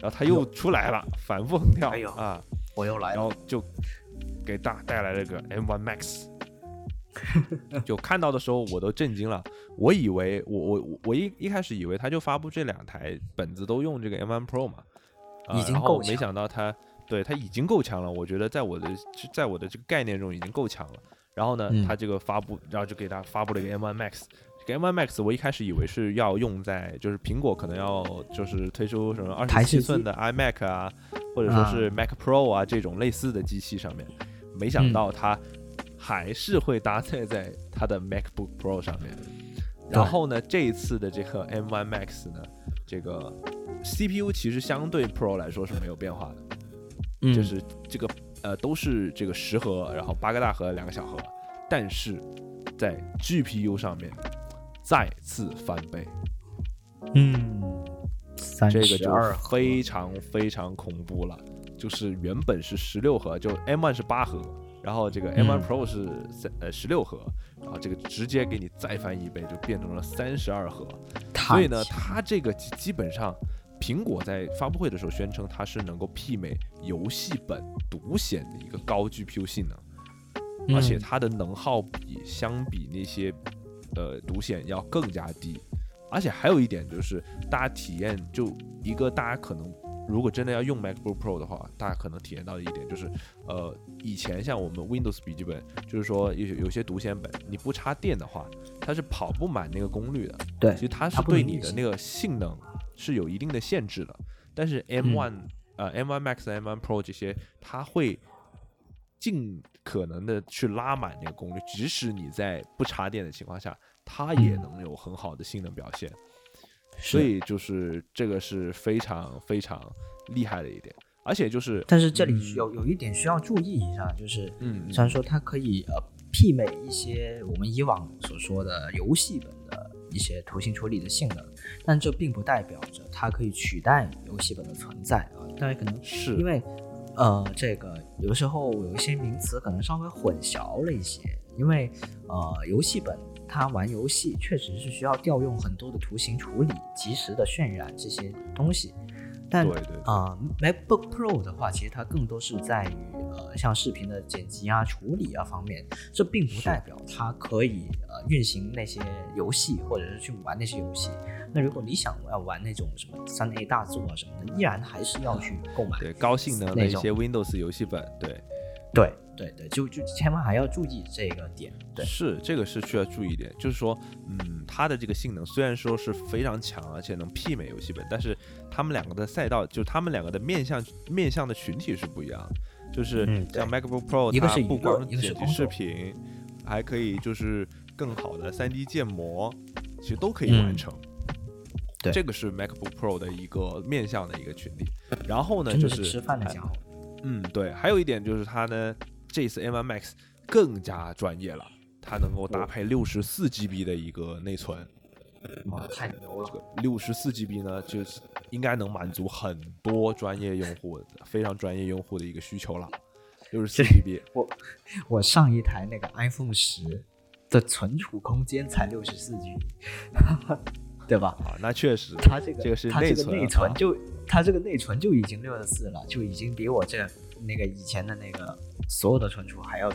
然后他又出来了，反复横跳啊，我又来了，然后就给大带来了个 M1 Max。就看到的时候我都震惊了，我以为我我我一一开始以为他就发布这两台本子都用这个 M1 Pro 嘛，已经够没想到他对他已经够强了，我觉得在我的在我的这个概念中已经够强了。然后呢，他这个发布，然后就给他发布了一个 M1 Max，这个 M1 Max 我一开始以为是要用在就是苹果可能要就是推出什么二十七寸的 iMac 啊，或者说是 Mac Pro 啊这种类似的机器上面，没想到它。还是会搭载在它的 MacBook Pro 上面，然后呢，这一次的这个 M1 Max 呢，这个 CPU 其实相对 Pro 来说是没有变化的，就是这个呃都是这个十核，然后八个大核，两个小核，但是在 GPU 上面再次翻倍，嗯，这个就非常非常恐怖了，就是原本是十六核，就 M1 是八核。然后这个 M1 Pro 是三呃十六核，然后这个直接给你再翻一倍，就变成了三十二核。所以呢，它这个基本上，苹果在发布会的时候宣称它是能够媲美游戏本独显的一个高 GPU 性能，而且它的能耗比相比那些呃独显要更加低。而且还有一点就是，大家体验就一个大家可能。如果真的要用 MacBook Pro 的话，大家可能体验到的一点就是，呃，以前像我们 Windows 笔记本，就是说有有些独显本，你不插电的话，它是跑不满那个功率的。对，其实它是对你的那个性能是有一定的限制的。但是 M1 呃 M1 Max、M1 Pro 这些，它会尽可能的去拉满那个功率，即使你在不插电的情况下，它也能有很好的性能表现。所以就是这个是非常非常厉害的一点，而且就是，但是这里有有一点需要注意一下，就是，嗯，虽然说它可以呃媲美一些我们以往所说的游戏本的一些图形处理的性能，但这并不代表着它可以取代游戏本的存在啊。大家可能是因为，呃，这个有的时候有一些名词可能稍微混淆了一些，因为呃游戏本。他玩游戏确实是需要调用很多的图形处理、及时的渲染这些东西，但啊，MacBook Pro 的话，其实它更多是在于呃，像视频的剪辑啊、处理啊方面。这并不代表它可以呃运行那些游戏，或者是去玩那些游戏。那如果你想要玩那种什么三 A 大作啊什么的，依然还是要去购买对高性能的一些 Windows 游戏本。对，对。对对，就就千万还要注意这个点。对，是这个是需要注意一点，就是说，嗯，它的这个性能虽然说是非常强，而且能媲美游戏本，但是他们两个的赛道，就是他们两个的面向面向的群体是不一样的。就是像 MacBook Pro，它不光剪辑视频，还可以就是更好的 3D 建模，其实都可以完成。对，这个是 MacBook Pro 的一个面向的一个群体。然后呢，就是吃饭的家伙。嗯，对，还有一点就是它呢。这次 M1 Max 更加专业了，它能够搭配六十四 GB 的一个内存，哇，太牛了！六十四 GB 呢，就是应该能满足很多专业用户、非常专业用户的一个需求了。六十四 GB，我我上一台那个 iPhone 十的存储空间才六十四 GB，对吧？啊，那确实，它这个这个是内存，内存就它这个内存就已经六十四了，就已经比我这。那个以前的那个所有的存储还要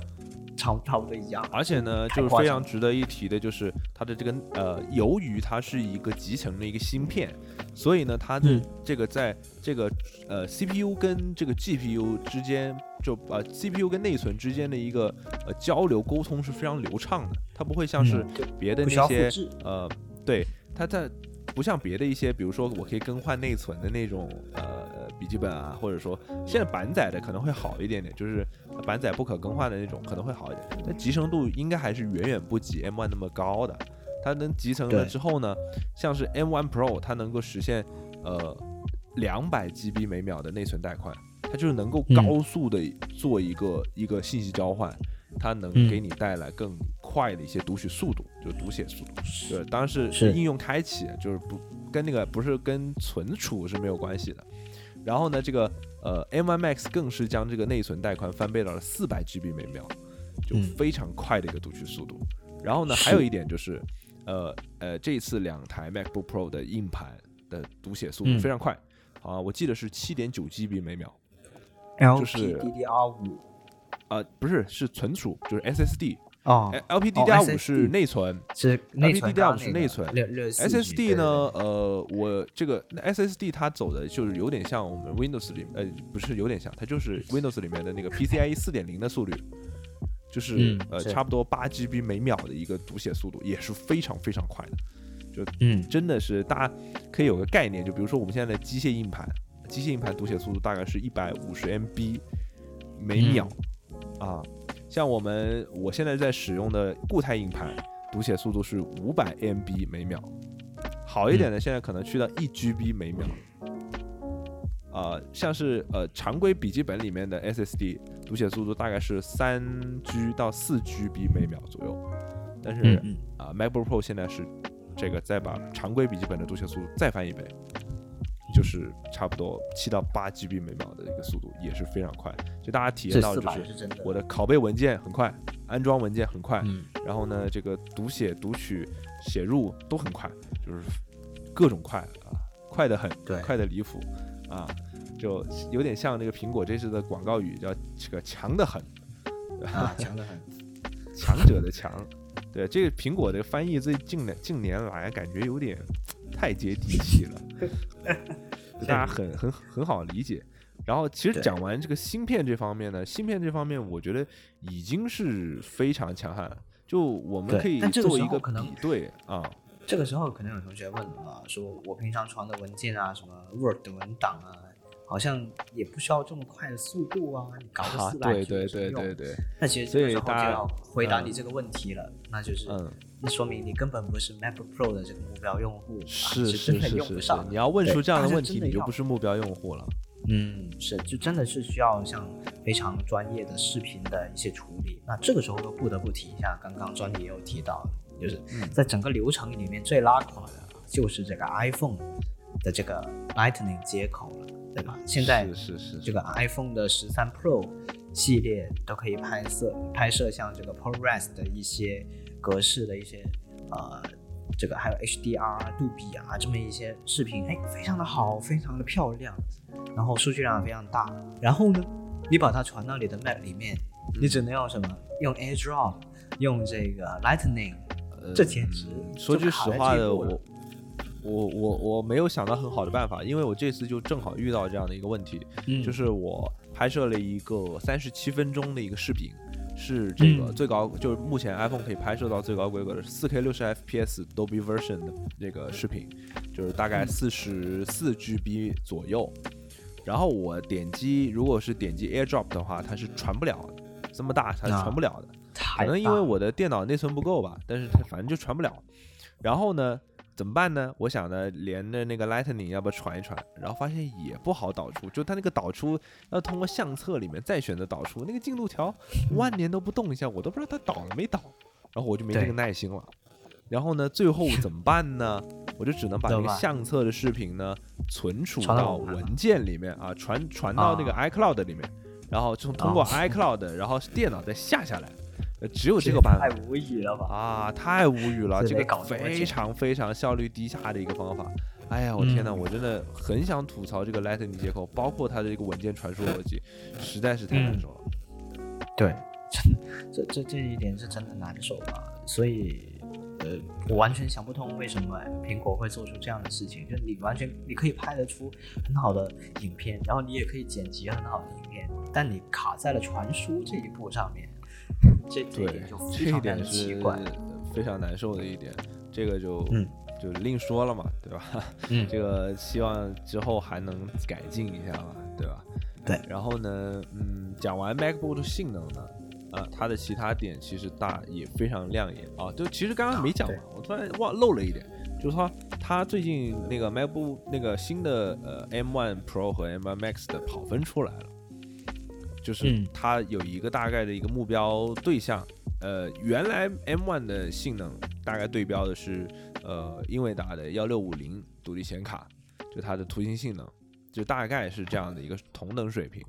差差不多一样，而且呢，就是非常值得一提的，就是它的这个呃，由于它是一个集成的一个芯片，所以呢，它的这个在这个呃 CPU 跟这个 GPU 之间，就呃 CPU 跟内存之间的一个呃交流沟通是非常流畅的，它不会像是别的那些呃，对，它在不像别的一些，比如说我可以更换内存的那种呃。笔记本啊，或者说现在板载的可能会好一点点，就是板载不可更换的那种可能会好一点，但集成度应该还是远远不及 M1 那么高的。它能集成了之后呢，像是 M1 Pro，它能够实现呃两百 GB 每秒的内存带宽，它就是能够高速的做一个一个信息交换，它能给你带来更快的一些读取速度，就读写速度。对，当然是。应用开启，就是不跟那个不是跟存储是没有关系的。然后呢，这个呃，M1 Max 更是将这个内存带宽翻倍到了四百 GB 每秒，就非常快的一个读取速度。然后呢，还有一点就是，呃呃，这一次两台 MacBook Pro 的硬盘的读写速度非常快，啊，我记得是七点九 GB 每秒，就是 DDR 五，啊，不是，是存储，就是 SSD。哦，LPDDR 五是内存，是 LPDDR 五是内存，SSD 呢？呃，我这个 SSD 它走的就是有点像我们 Windows 里，呃，不是有点像，它就是 Windows 里面的那个 PCIe 四点零的速率，就是呃差不多八 GB 每秒的一个读写速度，也是非常非常快的，就嗯，真的是大家可以有个概念，就比如说我们现在的机械硬盘，机械硬盘读写速度大概是一百五十 MB 每秒啊。像我们我现在在使用的固态硬盘，读写速度是五百 MB 每秒，好一点的现在可能去到一 GB 每秒。啊，像是呃常规笔记本里面的 SSD 读写速度大概是三 G 到四 GB 每秒左右，但是啊 MacBook Pro 现在是这个再把常规笔记本的读写速度再翻一倍。就是差不多七到八 GB 每秒的一个速度，也是非常快。就大家体验到，就是我的拷贝文件很快，安装文件很快，然后呢，这个读写、读取、写入都很快，就是各种快啊，快的很，对，快的离谱啊，就有点像那个苹果这次的广告语，叫这个强的很，啊，强的很，强者的强。对，这个苹果的翻译最近的近年来感觉有点太接地气了。大家很很很好理解，然后其实讲完这个芯片这方面呢，芯片这方面我觉得已经是非常强悍了。就我们可以做一个比对啊。这个时候可能有同学问啊，说我平常传的文件啊，什么 Word 文档啊，好像也不需要这么快的速度啊，你搞个四百对对对对对。那其实这个时候就要回答你这个问题了，那就是嗯。那说明你根本不是 MacBook Pro 的这个目标用户，是是是是是，你要问出这样的问题，你就不是目标用户了。嗯，是，就真的是需要像非常专业的视频的一些处理。那这个时候都不得不提一下，刚刚专利也有提到，就是在整个流程里面最拉垮的就是这个 iPhone 的这个 Lightning 接口 现在是是这个 iPhone 的十三 Pro 系列都可以拍摄拍摄像这个 ProRes 的一些。格式的一些，呃，这个还有 HDR、杜比啊，这么一些视频，哎，非常的好，非常的漂亮，然后数据量非常大。然后呢，你把它传到你的 Mac 里面，你只能用什么？用 AirDrop，用这个 Lightning，这简直说句实话的，我我我我没有想到很好的办法，因为我这次就正好遇到这样的一个问题，就是我拍摄了一个三十七分钟的一个视频。是这个最高，就是目前 iPhone 可以拍摄到最高规格的四 K 六十 FPS Dolby Version 的那个视频，就是大概四十四 GB 左右。然后我点击，如果是点击 AirDrop 的话，它是传不了的，这么大它是传不了的。可能因为我的电脑内存不够吧，但是它反正就传不了。然后呢？怎么办呢？我想呢，连着那个 Lightning 要不要传一传？然后发现也不好导出，就它那个导出要通过相册里面再选择导出，那个进度条 万年都不动一下，我都不知道它导了没导。然后我就没这个耐心了。然后呢，最后怎么办呢？我就只能把 那个相册的视频呢存储到文件里面啊，传传到那个 iCloud 里面，然后从通过 iCloud，然后电脑再下下来。呃，只有这个办法，太无语了吧？啊，太无语了！这个非常非常效率低下的一个方法。哎呀，我天哪，我真的很想吐槽这个 Lightning 接口，包括它的这个文件传输逻辑，实在是太难受了。对，这这这一点是真的难受啊！所以，呃，我完全想不通为什么苹果会做出这样的事情。就是你完全你可以拍得出很好的影片，然后你也可以剪辑很好的影片，但你卡在了传输这一步上面。这对，这一点是非常难受的一点，这个就就另说了嘛，对吧？嗯，这个希望之后还能改进一下嘛，对吧？对。然后呢，嗯，讲完 MacBook 的性能呢，啊，它的其他点其实大也非常亮眼啊。就其实刚刚没讲完，我突然忘漏了一点，就是说它最近那个 MacBook 那个新的呃 M1 Pro 和 M1 Max 的跑分出来了。就是它有一个大概的一个目标对象，呃，原来 M1 的性能大概对标的是呃英伟达的幺六五零独立显卡，就它的图形性能就大概是这样的一个同等水平。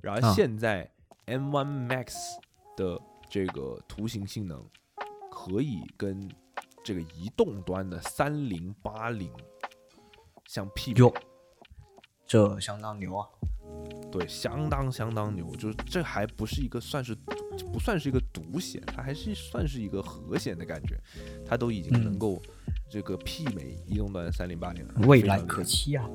然后现在 M1 Max 的这个图形性能可以跟这个移动端的三零八零相媲美？这相当牛啊！对，相当相当牛，就是这还不是一个算是不算是一个独显，它还是算是一个和弦的感觉，它都已经能够这个媲美移动端三零八零了，未来可期啊！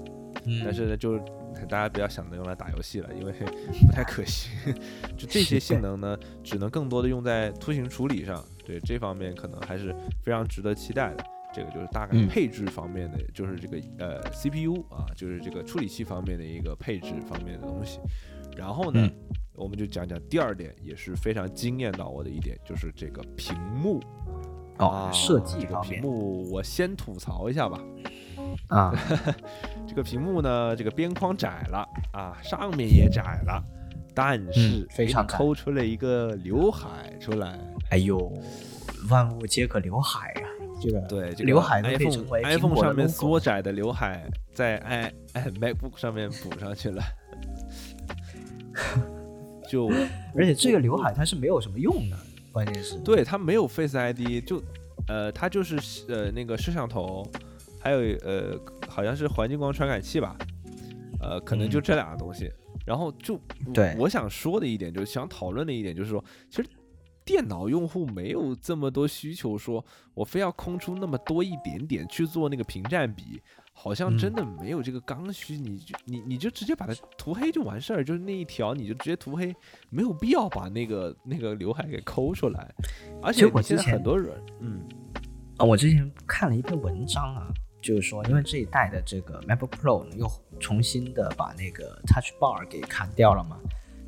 但是呢，就是大家不要想着用来打游戏了，因为 不太可行。就这些性能呢，只能更多的用在图形处理上，对这方面可能还是非常值得期待的。这个就是大概配置方面的，就是这个呃 CPU 啊，就是这个处理器方面的一个配置方面的东西。然后呢，我们就讲讲第二点，也是非常惊艳到我的一点，就是这个屏幕啊，设计这个屏幕，我先吐槽一下吧。啊，这个屏幕呢，这个边框窄了啊，上面也窄了，但是非常抠出了一个刘海出来。哎呦，万物皆可刘海啊！这个对，刘海 iPhone iPhone 上面缩窄的刘海，在 i MacBook 上面补上去了，就 而且这个刘海它是没有什么用的，关键是。对它没有 Face ID，就呃它就是呃那个摄像头，还有呃好像是环境光传感器吧，呃可能就这两个东西，然后就对。我想说的一点就是想讨论的一点就是说，其实。电脑用户没有这么多需求，说我非要空出那么多一点点去做那个屏占比，好像真的没有这个刚需。你就你你就直接把它涂黑就完事儿，就是那一条你就直接涂黑，没有必要把那个那个刘海给抠出来。而且我现在很多人，嗯，啊，我之前看了一篇文章啊，就是说因为这一代的这个 MacBook Pro 又重新的把那个 Touch Bar 给砍掉了嘛，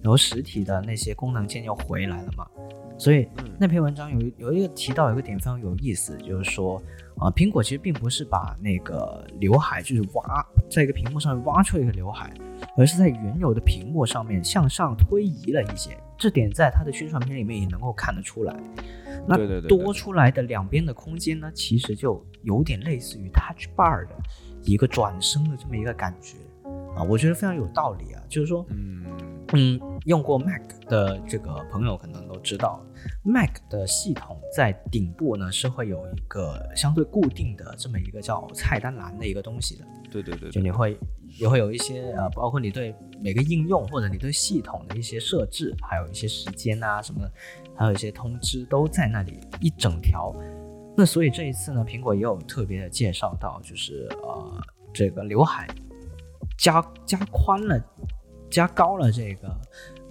然后实体的那些功能键又回来了嘛。所以那篇文章有有一个提到有一个点非常有意思，就是说啊，苹果其实并不是把那个刘海就是挖在一个屏幕上面挖出一个刘海，而是在原有的屏幕上面向上推移了一些。这点在它的宣传片里面也能够看得出来。那多出来的两边的空间呢，其实就有点类似于 Touch Bar 的一个转身的这么一个感觉啊，我觉得非常有道理啊，就是说，嗯嗯，用过 Mac 的这个朋友可能都知道。Mac 的系统在顶部呢，是会有一个相对固定的这么一个叫菜单栏的一个东西的。对对对，就你会也会有一些呃，包括你对每个应用或者你对系统的一些设置，还有一些时间啊什么的，还有一些通知都在那里一整条。那所以这一次呢，苹果也有特别的介绍到，就是呃这个刘海加加宽了，加高了这个。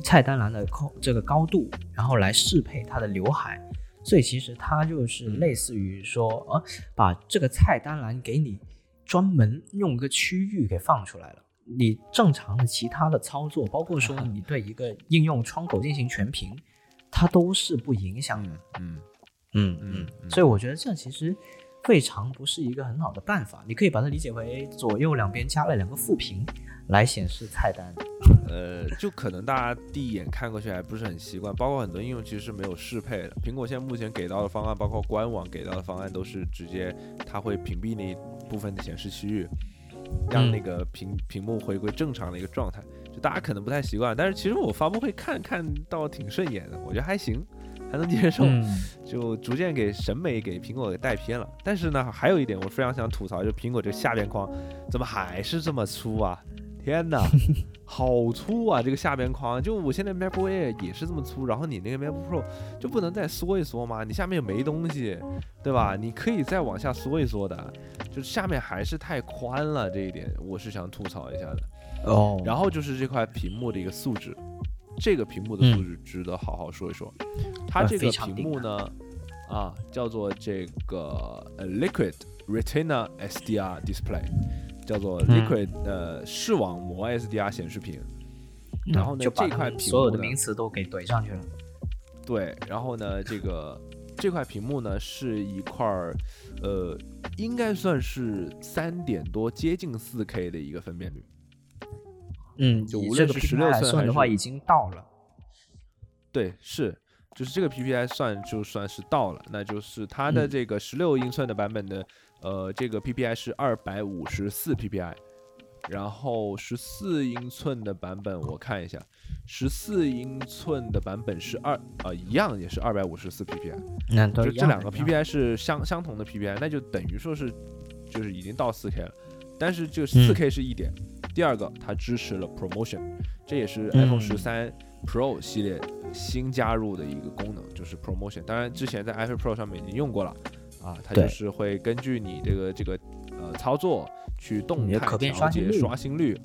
菜单栏的高这个高度，然后来适配它的刘海，所以其实它就是类似于说，呃，把这个菜单栏给你专门用个区域给放出来了。你正常的其他的操作，包括说你对一个应用窗口进行全屏，它都是不影响的。嗯嗯嗯，所以我觉得这其实未尝不是一个很好的办法。你可以把它理解为左右两边加了两个副屏。来显示菜单，呃，就可能大家第一眼看过去还不是很习惯，包括很多应用其实是没有适配的。苹果现在目前给到的方案，包括官网给到的方案，都是直接它会屏蔽那一部分的显示区域，让那个屏屏幕回归正常的一个状态。就大家可能不太习惯，但是其实我发布会看看到挺顺眼的，我觉得还行，还能接受。就逐渐给审美给苹果给带偏了。但是呢，还有一点我非常想吐槽，就苹果这个下边框怎么还是这么粗啊？天哪，好粗啊！这个下边框，就我现在 MacBook Air 也是这么粗，然后你那个 MacBook Pro 就不能再缩一缩吗？你下面又没东西，对吧？你可以再往下缩一缩的，就是下面还是太宽了，这一点我是想吐槽一下的。哦，然后就是这块屏幕的一个素质，这个屏幕的素质值得好好说一说。它这个屏幕呢，啊，叫做这个 Liquid Retina SDR Display。叫做 Liquid 呃视网膜 SDR 显示屏，然后呢这块屏所有的名词都给怼上去了。对，然后呢这个这块屏幕呢是一块呃应该算是三点多接近四 K 的一个分辨率。嗯，就无论是十六寸算的话已经到了。对，是，就是这个 PPI 算就算是到了，那就是它的这个十六英寸的版本的。呃，这个 PPI 是二百五十四 PPI，然后十四英寸的版本我看一下，十四英寸的版本是二呃，一样也是二百五十四 PPI，那就这两个 PPI 是相相同的 PPI，那就等于说是就是已经到四 K 了，但是就四 K 是一点，第二个它支持了 Promotion，这也是 iPhone 十三 Pro 系列新加入的一个功能，就是 Promotion，当然之前在 iPhone Pro 上面已经用过了啊，它就是会根据你这个这个呃操作。去动态调节刷新率，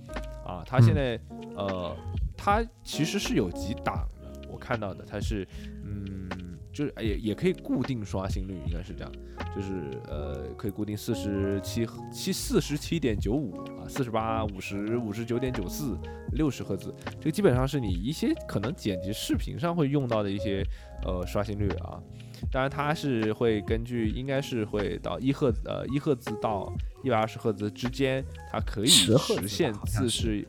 啊，它现在呃，它其实是有几档的，我看到的，它是嗯，就是也也可以固定刷新率，应该是这样，就是呃，可以固定四十七七四十七点九五啊，四十八五十五十九点九四六十赫兹，这个基本上是你一些可能剪辑视频上会用到的一些呃刷新率啊。当然，它是会根据，应该是会到一赫呃一赫兹到一百二十赫兹之间，它可以实现自适。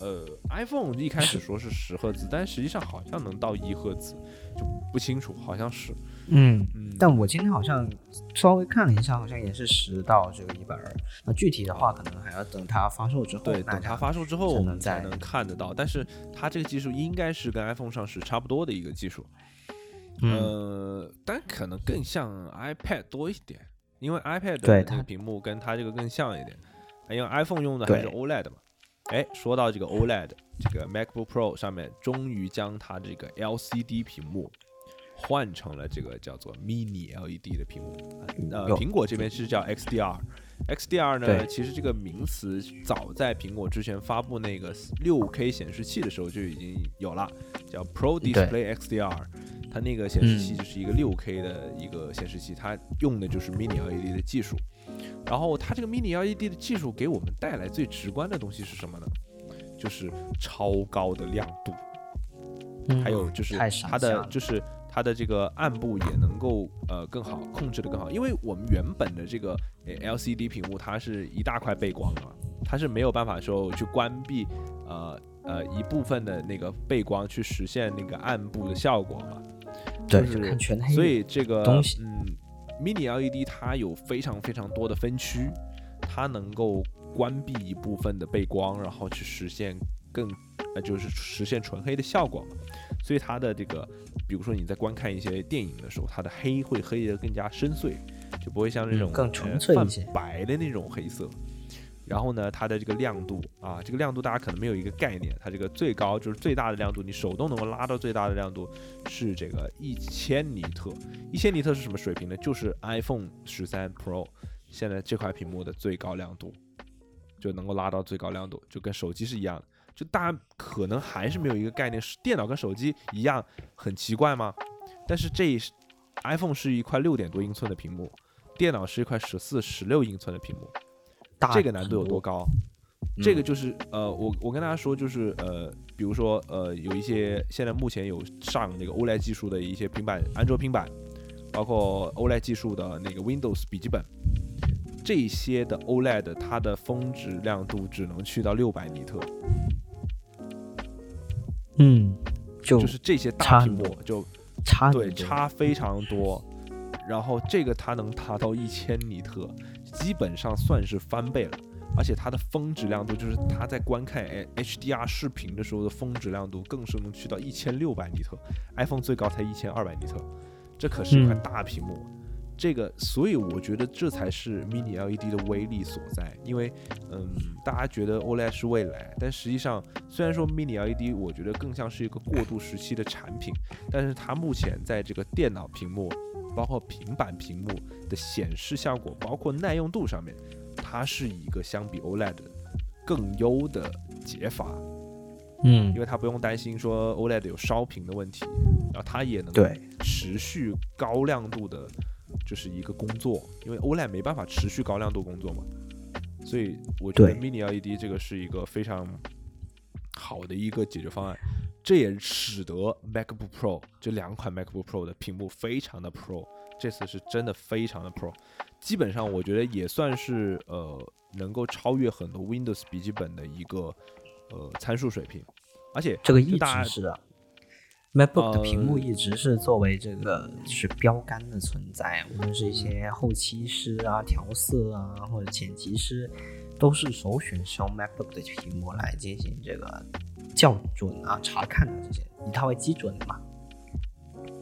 呃，iPhone 一开始 说是十赫兹，但实际上好像能到一赫兹，就不清楚，好像是。嗯嗯。但我今天好像稍微看了一下，好像也是十到这个一百二。那具体的话，可能还要等它发售之后。对，等它发售之后我们才能看得到。但是它这个技术应该是跟 iPhone 上是差不多的一个技术。呃，但可能更像 iPad 多一点，因为 iPad 的这个屏幕跟它这个更像一点。因为 iPhone 用的还是 OLED 嘛。哎，说到这个 OLED，这个 MacBook Pro 上面终于将它这个 LCD 屏幕换成了这个叫做 Mini LED 的屏幕。呃，苹果这边是叫 XDR。XDR 呢，其实这个名词早在苹果之前发布那个 6K 显示器的时候就已经有了，叫 Pro Display XDR。它那个显示器就是一个六 K 的一个显示器，它用的就是 Mini LED 的技术。然后它这个 Mini LED 的技术给我们带来最直观的东西是什么呢？就是超高的亮度，还有就是它的就是它的这个暗部也能够呃更好控制的更好，因为我们原本的这个 LCD 屏幕它是一大块背光嘛，它是没有办法说去关闭呃呃一部分的那个背光去实现那个暗部的效果嘛。对，就看全黑。所以这个东西，嗯，Mini LED 它有非常非常多的分区，它能够关闭一部分的背光，然后去实现更，呃，就是实现纯黑的效果嘛。所以它的这个，比如说你在观看一些电影的时候，它的黑会黑得更加深邃，就不会像那种更纯粹一些白的那种黑色。然后呢，它的这个亮度啊，这个亮度大家可能没有一个概念，它这个最高就是最大的亮度，你手动能够拉到最大的亮度是这个一千尼特。一千尼特是什么水平呢？就是 iPhone 十三 Pro 现在这块屏幕的最高亮度，就能够拉到最高亮度，就跟手机是一样的。就大家可能还是没有一个概念，是电脑跟手机一样很奇怪吗？但是这 iPhone 是一块六点多英寸的屏幕，电脑是一块十四、十六英寸的屏幕。这个难度有多高？这个就是呃，我我跟大家说，就是呃，比如说呃，有一些现在目前有上那个 OLED 技术的一些平板，安卓平板，包括 OLED 技术的那个 Windows 笔记本，这些的 OLED 它的峰值亮度只能去到六百尼特。嗯，就就是这些大屏幕就差对差非常多，然后这个它能达到一千尼特。基本上算是翻倍了，而且它的峰值亮度，就是它在观看 HDR 视频的时候的峰值亮度，更是能去到一千六百尼特，iPhone 最高才一千二百尼特，这可是一块大屏幕。这个，所以我觉得这才是 Mini LED 的威力所在。因为，嗯，大家觉得 OLED 是未来，但实际上，虽然说 Mini LED 我觉得更像是一个过渡时期的产品，但是它目前在这个电脑屏幕。包括平板屏幕的显示效果，包括耐用度上面，它是一个相比 OLED 更优的解法。嗯，因为它不用担心说 OLED 有烧屏的问题，然后它也能持续高亮度的，就是一个工作。因为 OLED 没办法持续高亮度工作嘛，所以我觉得 Mini LED 这个是一个非常好的一个解决方案。这也使得 MacBook Pro 这两款 MacBook Pro 的屏幕非常的 Pro，这次是真的非常的 Pro，基本上我觉得也算是呃能够超越很多 Windows 笔记本的一个呃参数水平，而且这个一直是啊，MacBook 的屏幕一直是作为这个就是标杆的存在，无论是一些后期师啊、调色啊或者剪辑师。都是首选使用 MacBook 的屏幕来进行这个校准啊、查看的这些，以它为基准的嘛。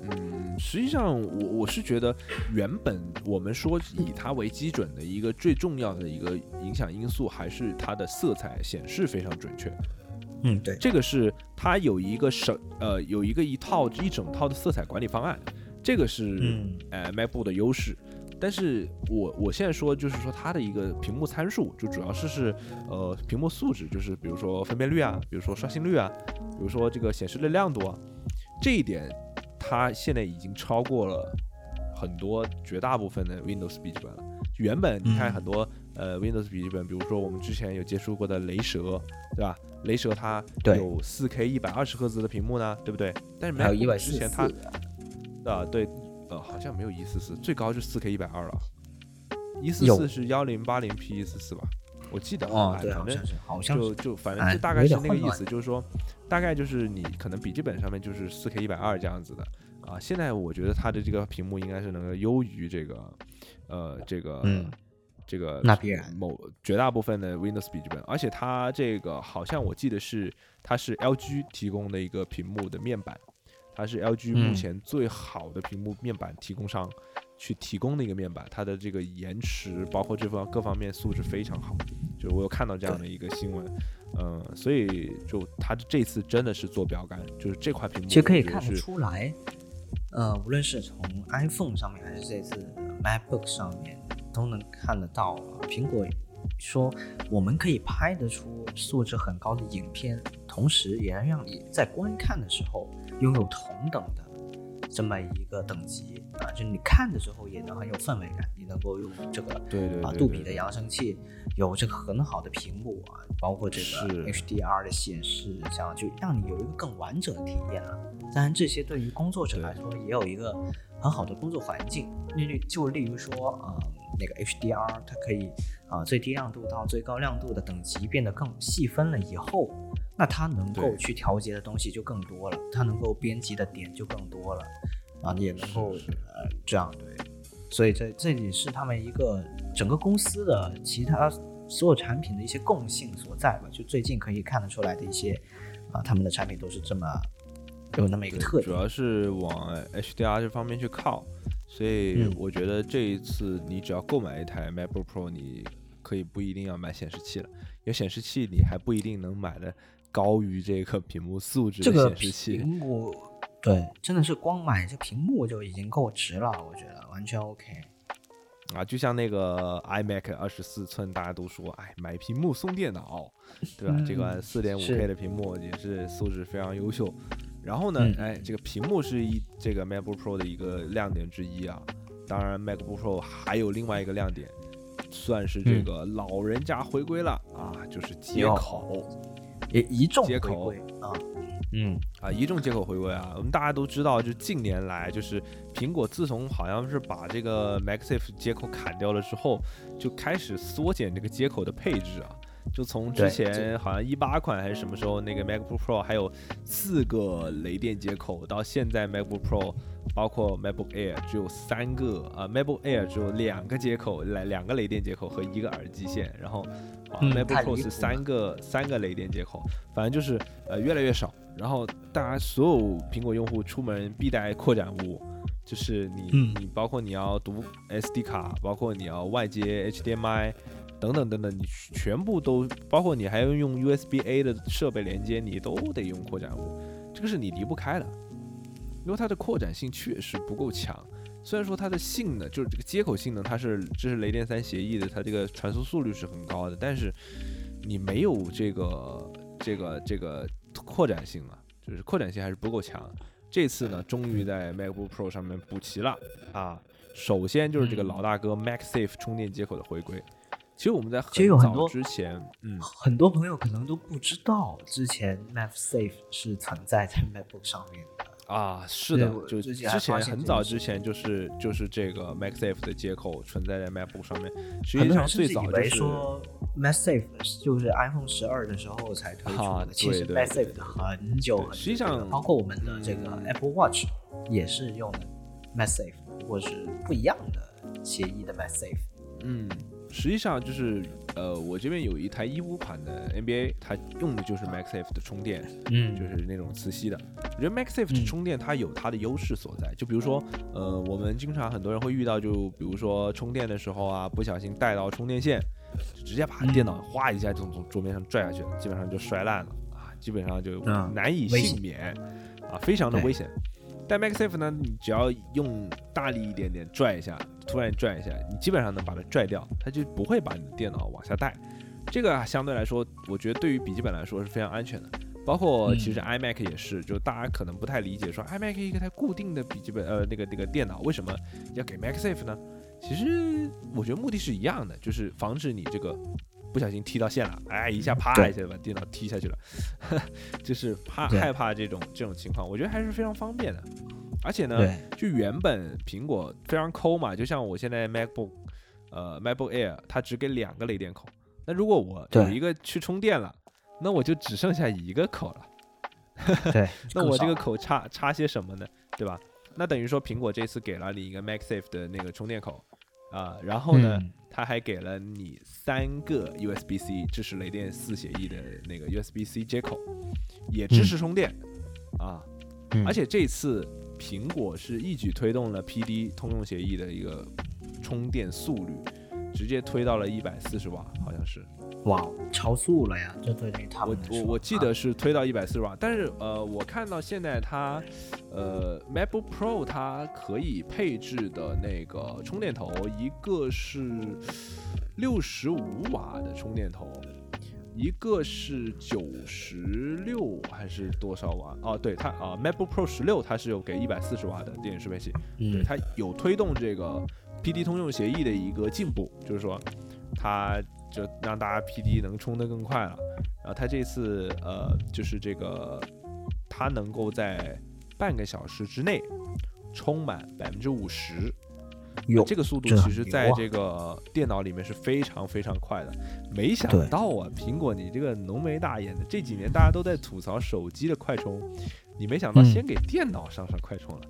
嗯，实际上我我是觉得，原本我们说以它为基准的一个最重要的一个影响因素，还是它的色彩显示非常准确。嗯，对，这个是它有一个省呃有一个一套一整套的色彩管理方案，这个是呃 MacBook 的优势。但是我我现在说就是说它的一个屏幕参数，就主要是是呃屏幕素质，就是比如说分辨率啊，比如说刷新率啊，比如说这个显示的亮度啊，这一点它现在已经超过了很多绝大部分的 Windows 笔记本了。原本你看很多呃 Windows 笔记本，比如说我们之前有接触过的雷蛇，对吧？雷蛇它有 4K 一百二十赫兹的屏幕呢，对不对？但是没有之前它啊对。呃，好像没有一四四，最高就四 K 一百二了。一四四是幺零八零 P 一四四吧？我记得啊，对，好像是，好像就就反正就大概是那个意思，就是说，大概就是你可能笔记本上面就是四 K 一百二这样子的啊。现在我觉得它的这个屏幕应该是能够优于这个，呃，这个，这个那必然某绝大部分的 Windows 笔记本，而且它这个好像我记得是它是 LG 提供的一个屏幕的面板。它是 LG 目前最好的屏幕面板提供商，去提供的一个面板，它的这个延迟，包括这方各方面素质非常好。就我有看到这样的一个新闻，嗯，所以就它这次真的是做标杆，就是这块屏幕其实可以看得出来，呃，无论是从 iPhone 上面还是这次 MacBook 上面，都能看得到苹果说我们可以拍得出素质很高的影片，同时也能让你在观看的时候。拥有同等的这么一个等级啊，就你看的时候也能很有氛围感，你能够用这个对对啊杜比的扬声器，有这个很好的屏幕啊，包括这个 HDR 的显示，这样就让你有一个更完整的体验了。当然，这些对于工作者来说也有一个很好的工作环境。例就例如说呃，那个 HDR 它可以啊最低亮度到最高亮度的等级变得更细分了以后。那它能够去调节的东西就更多了，它能够编辑的点就更多了，啊，也能够呃这样对，所以这这也是他们一个整个公司的其他所有产品的一些共性所在吧。就最近可以看得出来的一些啊，他们的产品都是这么有那么一个特点，主要是往 HDR 这方面去靠，所以我觉得这一次你只要购买一台 MacBook Pro，你可以不一定要买显示器了，有显示器你还不一定能买的。高于这个屏幕素质的显示器，屏幕对，真的是光买这屏幕就已经够值了，我觉得完全 OK。啊，就像那个 iMac 二十四寸，大家都说，哎，买屏幕送电脑，对吧？这款四点五 K 的屏幕也是素质非常优秀。然后呢，哎，这个屏幕是一这个 MacBook Pro 的一个亮点之一啊。当然，MacBook Pro 还有另外一个亮点，算是这个老人家回归了啊，就是接口。也一众接口啊，嗯啊，一众接口回归啊，我们大家都知道，就近年来，就是苹果自从好像是把这个 MagSafe 接口砍掉了之后，就开始缩减这个接口的配置啊。就从之前好像一八款还是什么时候，那个 MacBook Pro 还有四个雷电接口，到现在 MacBook Pro 包括 MacBook Air 只有三个啊，MacBook Air 只有两个接口，来两个雷电接口和一个耳机线，然后啊，MacBook Pro 是三个三个雷电接口，反正就是呃越来越少。然后大家所有苹果用户出门必带扩展坞，就是你你包括你要读 SD 卡，包括你要外接 HDMI。等等等等，你全部都包括你还要用 USB A 的设备连接，你都得用扩展坞，这个是你离不开的，因为它的扩展性确实不够强。虽然说它的性能就是这个接口性能，它是这是雷电三协议的，它这个传输速率是很高的，但是你没有这个这个这个扩展性啊，就是扩展性还是不够强。这次呢，终于在 MacBook Pro 上面补齐了啊。首先就是这个老大哥 MagSafe 充电接口的回归。其实我们在其实有很多之前，嗯，很多朋友可能都不知道，之前 MagSafe 是存在在 MacBook 上面的啊。是的，就之前很早之前就是就是这个 MagSafe 的接口存在在 MacBook 上面。实际上最早就是说 MagSafe 就是 iPhone 十二的时候才推出的。其实 MagSafe 很久很实际上包括我们的这个 Apple Watch 也是用的 MagSafe，或是不一样的协议的 MagSafe。嗯。实际上就是，呃，我这边有一台一五款的 NBA，它用的就是 MaxSafe 的充电，嗯，就是那种磁吸的。我觉得 MaxSafe 的充电它有它的优势所在，就比如说，呃，我们经常很多人会遇到，就比如说充电的时候啊，不小心带到充电线，就直接把电脑哗一下就从桌面上拽下去，基本上就摔烂了啊，基本上就难以幸免啊，非常的危险。但 MaxSafe 呢，你只要用大力一点点拽一下，突然拽一下，你基本上能把它拽掉，它就不会把你的电脑往下带。这个相对来说，我觉得对于笔记本来说是非常安全的。包括其实 iMac 也是，就大家可能不太理解，说 iMac 一个它固定的笔记本，呃，那个那个电脑为什么要给 MagSafe 呢？其实我觉得目的是一样的，就是防止你这个不小心踢到线了，哎，一下啪一下把电脑踢下去了，就是怕害怕这种这种情况，我觉得还是非常方便的。而且呢，就原本苹果非常抠嘛，就像我现在 MacBook，呃，MacBook Air，它只给两个雷电口。那如果我有一个去充电了，那我就只剩下一个口了。对，那我这个口插插些什么呢？对吧？那等于说苹果这次给了你一个 MagSafe 的那个充电口啊，然后呢，它还给了你三个 USB-C 支持雷电四协议的那个 USB-C 接口，也支持充电啊。而且这次。苹果是一举推动了 PD 通用协议的一个充电速率，直接推到了一百四十瓦，好像是，哇，超速了呀！这对于他们我我我记得是推到一百四十瓦，但是呃，我看到现在它，呃，MacBook Pro 它可以配置的那个充电头，一个是六十五瓦的充电头。一个是九十六还是多少瓦？哦，对它啊，MacBook Pro 十六它是有给一百四十瓦的电源适配器，对它有推动这个 PD 通用协议的一个进步，就是说它就让大家 PD 能充得更快了。然后它这次呃，就是这个它能够在半个小时之内充满百分之五十。这个速度其实在这个电脑里面是非常非常快的。没想到啊，苹果你这个浓眉大眼的，这几年大家都在吐槽手机的快充，你没想到先给电脑上上快充了。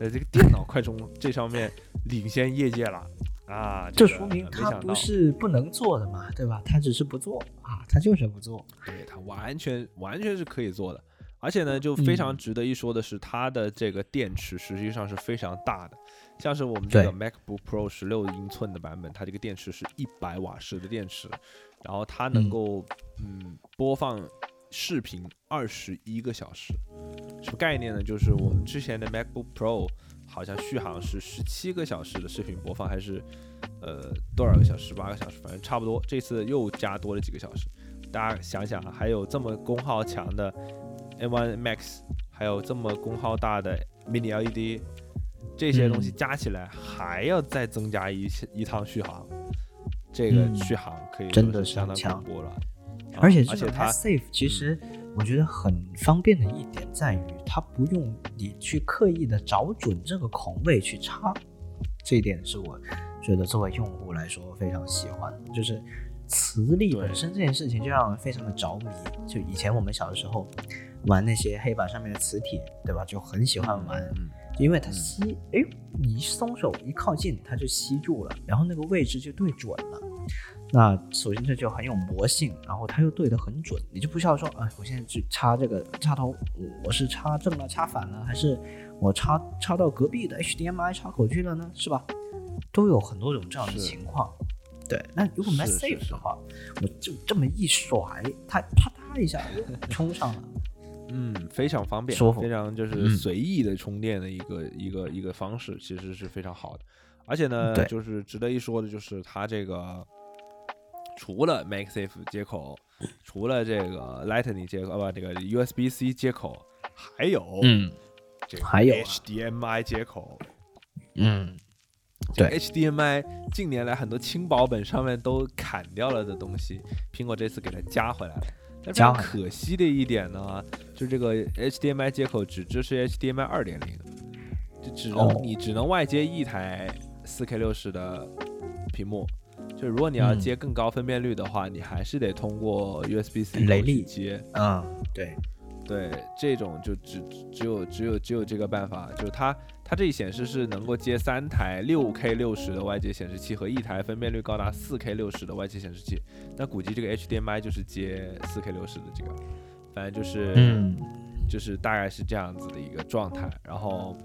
呃，这个电脑快充这上面领先业界了啊！这说明它不是不能做的嘛，对吧？它只是不做啊，它就是不做。对，它完全完全是可以做的。而且呢，就非常值得一说的是，它的这个电池实际上是非常大的。像是我们这个 MacBook Pro 十六英寸的版本，它这个电池是一百瓦时的电池，然后它能够嗯播放视频二十一个小时，什么概念呢？就是我们之前的 MacBook Pro 好像续航是十七个小时的视频播放，还是呃多少个小时？十八个小时，反正差不多。这次又加多了几个小时，大家想想，还有这么功耗强的 M1 Max，还有这么功耗大的 Mini LED。这些东西加起来还要再增加一一趟续航，这个续航可以真的相当强了。而且而且它 safe，其实我觉得很方便的一点在于，它不用你去刻意的找准这个孔位去插，这一点是我觉得作为用户来说非常喜欢的。就是磁力本身这件事情就让人非常的着迷。就以前我们小的时候玩那些黑板上面的磁铁，对吧？就很喜欢玩。因为它吸，哎，你一松手一靠近，它就吸住了，然后那个位置就对准了。那首先这就很有魔性，然后它又对得很准，你就不需要说，哎，我现在去插这个插头，我是插正了，插反了，还是我插插到隔壁的 HDMI 插口去了呢？是吧？都有很多种这样的情况。对，那如果 MagSafe 的话，我就这么一甩，它啪嗒一下就冲上了。嗯，非常方便，非常就是随意的充电的一个一个一个方式，其实是非常好的。而且呢，就是值得一说的，就是它这个除了 MagSafe 接口，除了这个 Lightning 接口，不，这个 USB-C 接口，还有，嗯，这还有 HDMI 接口。嗯，对，HDMI 近年来很多轻薄本上面都砍掉了的东西，苹果这次给它加回来了。非常可惜的一点呢，就这个 HDMI 接口只支持 HDMI 二点零，就只能你只能外接一台 4K 六十的屏幕。就如果你要接更高分辨率的话，你还是得通过 USB-C 雷力接。嗯，对，对，这种就只只有只有只有这个办法，就是它。它这里显示是能够接三台六 K 六十的外接显示器和一台分辨率高达四 K 六十的外接显示器。那估计这个 HDMI 就是接四 K 六十的这个，反正就是，嗯，就是大概是这样子的一个状态。然后，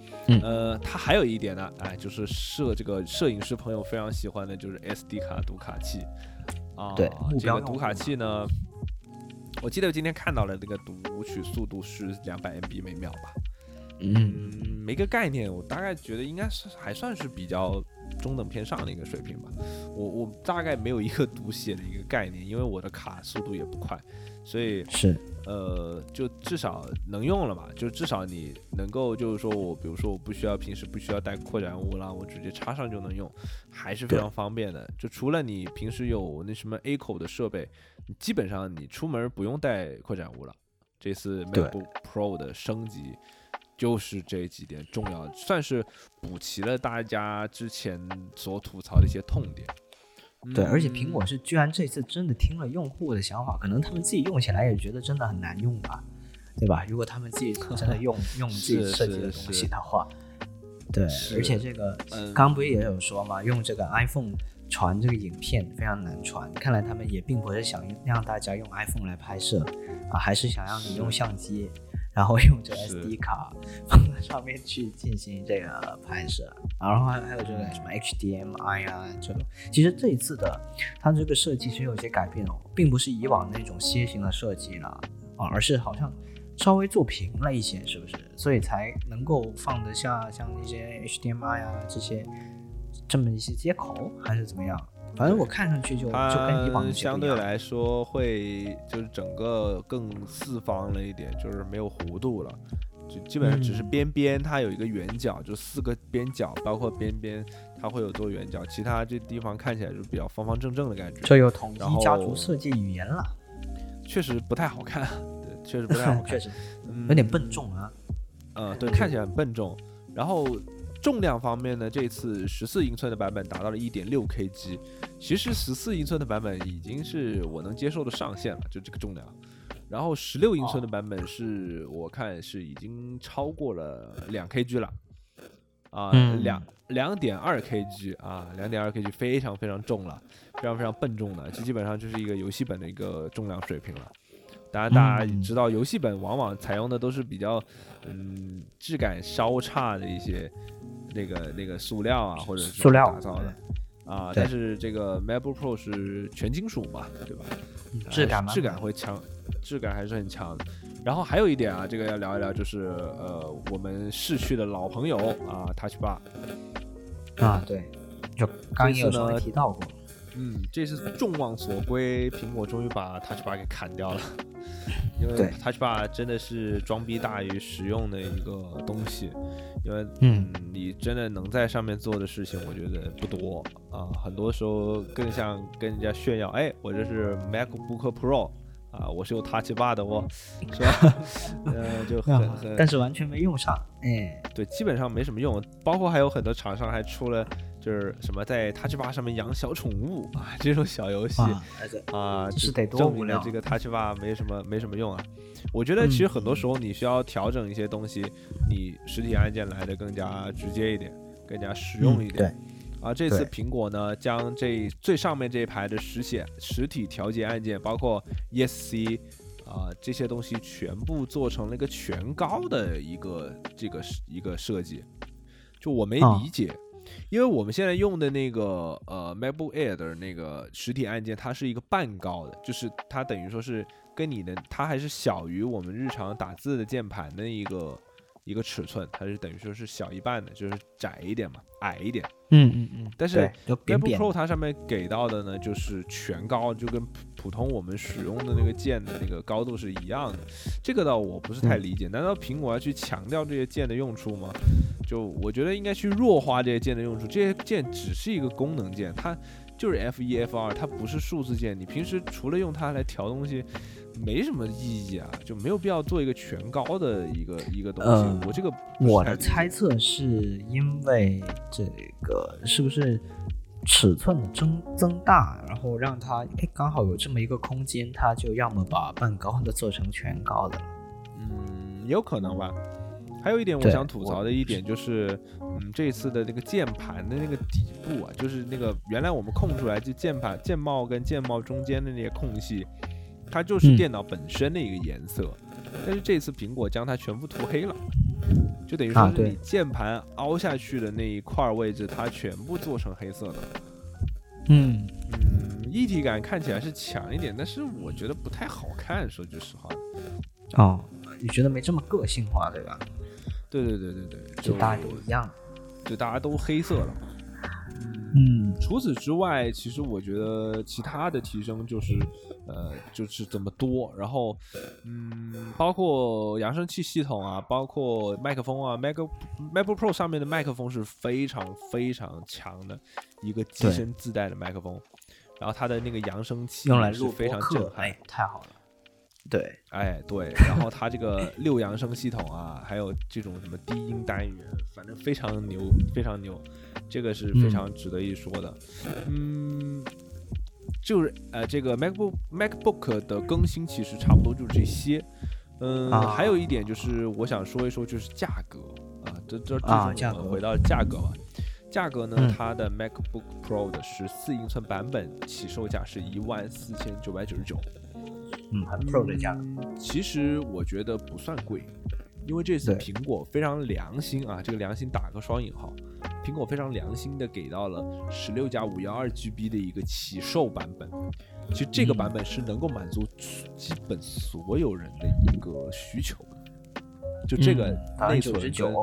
呃，它还有一点呢，哎，就是摄这个摄影师朋友非常喜欢的就是 SD 卡读卡器啊，对，这个读卡器呢。我记得我今天看到了那个读取速度是两百 MB 每秒吧，嗯，没个概念，我大概觉得应该是还算是比较中等偏上的一个水平吧。我我大概没有一个读写的一个概念，因为我的卡速度也不快，所以是呃，就至少能用了嘛，就至少你能够就是说我比如说我不需要平时不需要带扩展坞了，我直接插上就能用，还是非常方便的。就除了你平时有那什么 A 口的设备。基本上你出门不用带扩展坞了。这次 MacBook Pro 的升级就是这几点重要，算是补齐了大家之前所吐槽的一些痛点。对，而且苹果是居然这次真的听了用户的想法，可能他们自己用起来也觉得真的很难用吧，对吧？如果他们自己真的用 用自己设计的东西的话，对，而且这个刚不是也有说嘛，用这个 iPhone。传这个影片非常难传，看来他们也并不是想让大家用 iPhone 来拍摄啊，还是想让你用相机，然后用这 SD 卡放在上面去进行这个拍摄，然后还还有这个什么 HDMI 啊这种。其实这一次的它这个设计其实有些改变哦，并不是以往那种楔形的设计了啊，而是好像稍微做平了一些，是不是？所以才能够放得下像那些 HDMI 啊这些。这么一些接口还是怎么样？反正我看上去就就跟以往相对来说会就是整个更四方了一点，就是没有弧度了，就基本上只是边边它有一个圆角，就四个边角，包括边边它会有做圆角，其他这地方看起来就比较方方正正的感觉。这又统一家族设计语言了，确实不太好看，对，确实不太 好看，确实有点笨重啊。呃，对，看起来很笨重，然后。重量方面呢，这次十四英寸的版本达到了一点六 kg，其实十四英寸的版本已经是我能接受的上限了，就这个重量。然后十六英寸的版本是我看是已经超过了两 kg 了，啊，两两点二 kg 啊，两点二 kg 非常非常重了，非常非常笨重的，这基本上就是一个游戏本的一个重量水平了。当然，大家知道游戏本往往采用的都是比较嗯质感稍差的一些。那个那个塑料啊，或者是塑料打造的啊，但是这个 MacBook Pro 是全金属嘛，对吧？质感质感会强，质感还是很强的。然后还有一点啊，这个要聊一聊，就是呃，我们逝去的老朋友啊，Touch Bar 啊，对，就刚有呢提到过。嗯，这次众望所归，苹果终于把 Touch Bar 给砍掉了。因为 Touch Bar 真的是装逼大于实用的一个东西，因为嗯，你真的能在上面做的事情，我觉得不多啊。很多时候更像跟人家炫耀，哎，我这是 MacBook Pro 啊，我是有 Touch Bar 的哦，是吧？呃，就很很，但是完全没用上，哎，对，基本上没什么用。包括还有很多厂商还出了。就是什么在 Touch Bar 上面养小宠物啊，这种小游戏啊，是得证明了这个 Touch Bar 没什么没什么用啊。我觉得其实很多时候你需要调整一些东西，你实体按键来的更加直接一点，更加实用一点。对啊，这次苹果呢将这最上面这一排的实显实体调节按键，包括 ESC 啊这些东西全部做成了一个全高的一个这个一个设计，就我没理解。因为我们现在用的那个呃 MacBook Air 的那个实体按键，它是一个半高的，就是它等于说是跟你的它还是小于我们日常打字的键盘的一个一个尺寸，它是等于说是小一半的，就是窄一点嘛，矮一点。嗯嗯嗯。但是，Apple Pro 它上面给到的呢，就是全高，就跟普通我们使用的那个键的那个高度是一样的。这个倒我不是太理解，难道苹果要去强调这些键的用处吗？就我觉得应该去弱化这些键的用处，这些键只是一个功能键，它就是 F 一 F 二，它不是数字键。你平时除了用它来调东西，没什么意义啊，就没有必要做一个全高的一个一个东西。我这个我的猜测是因为这个是不是尺寸的增增大，然后让它哎刚好有这么一个空间，它就要么把半高的做成全高的，嗯，有可能吧。还有一点我想吐槽的一点就是，嗯，这次的那个键盘的那个底部啊，就是那个原来我们空出来就键盘键帽跟键帽中间的那些空隙，它就是电脑本身的一个颜色，但是这次苹果将它全部涂黑了，就等于说你键盘凹下去的那一块位置，它全部做成黑色的。嗯嗯，一体感看起来是强一点，但是我觉得不太好看，说句实话。哦，你觉得没这么个性化，对吧？对对对对对，就大家都一样，就大家都黑色了。嗯，除此之外，其实我觉得其他的提升就是，呃，就是怎么多。然后，嗯，包括扬声器系统啊，包括麦克风啊，Mac MacBook Pro 上面的麦克风是非常非常强的一个机身自带的麦克风，然后它的那个扬声器用来录非常震撼，太好了。对，哎对，然后它这个六扬声系统啊，还有这种什么低音单元，反正非常牛，非常牛，这个是非常值得一说的。嗯，就是呃，这个 MacBook MacBook 的更新其实差不多就是这些。嗯，还有一点就是我想说一说，就是价格啊，这这这我们回到价格吧。价格呢，它的 MacBook Pro 的十四英寸版本起售价是一万四千九百九十九。嗯，很 Pro 的价格，其实我觉得不算贵，因为这次苹果非常良心啊，这个良心打个双引号，苹果非常良心的给到了十六加五幺二 GB 的一个起售版本，其实这个版本是能够满足基本所有人的一个需求的，就这个内存跟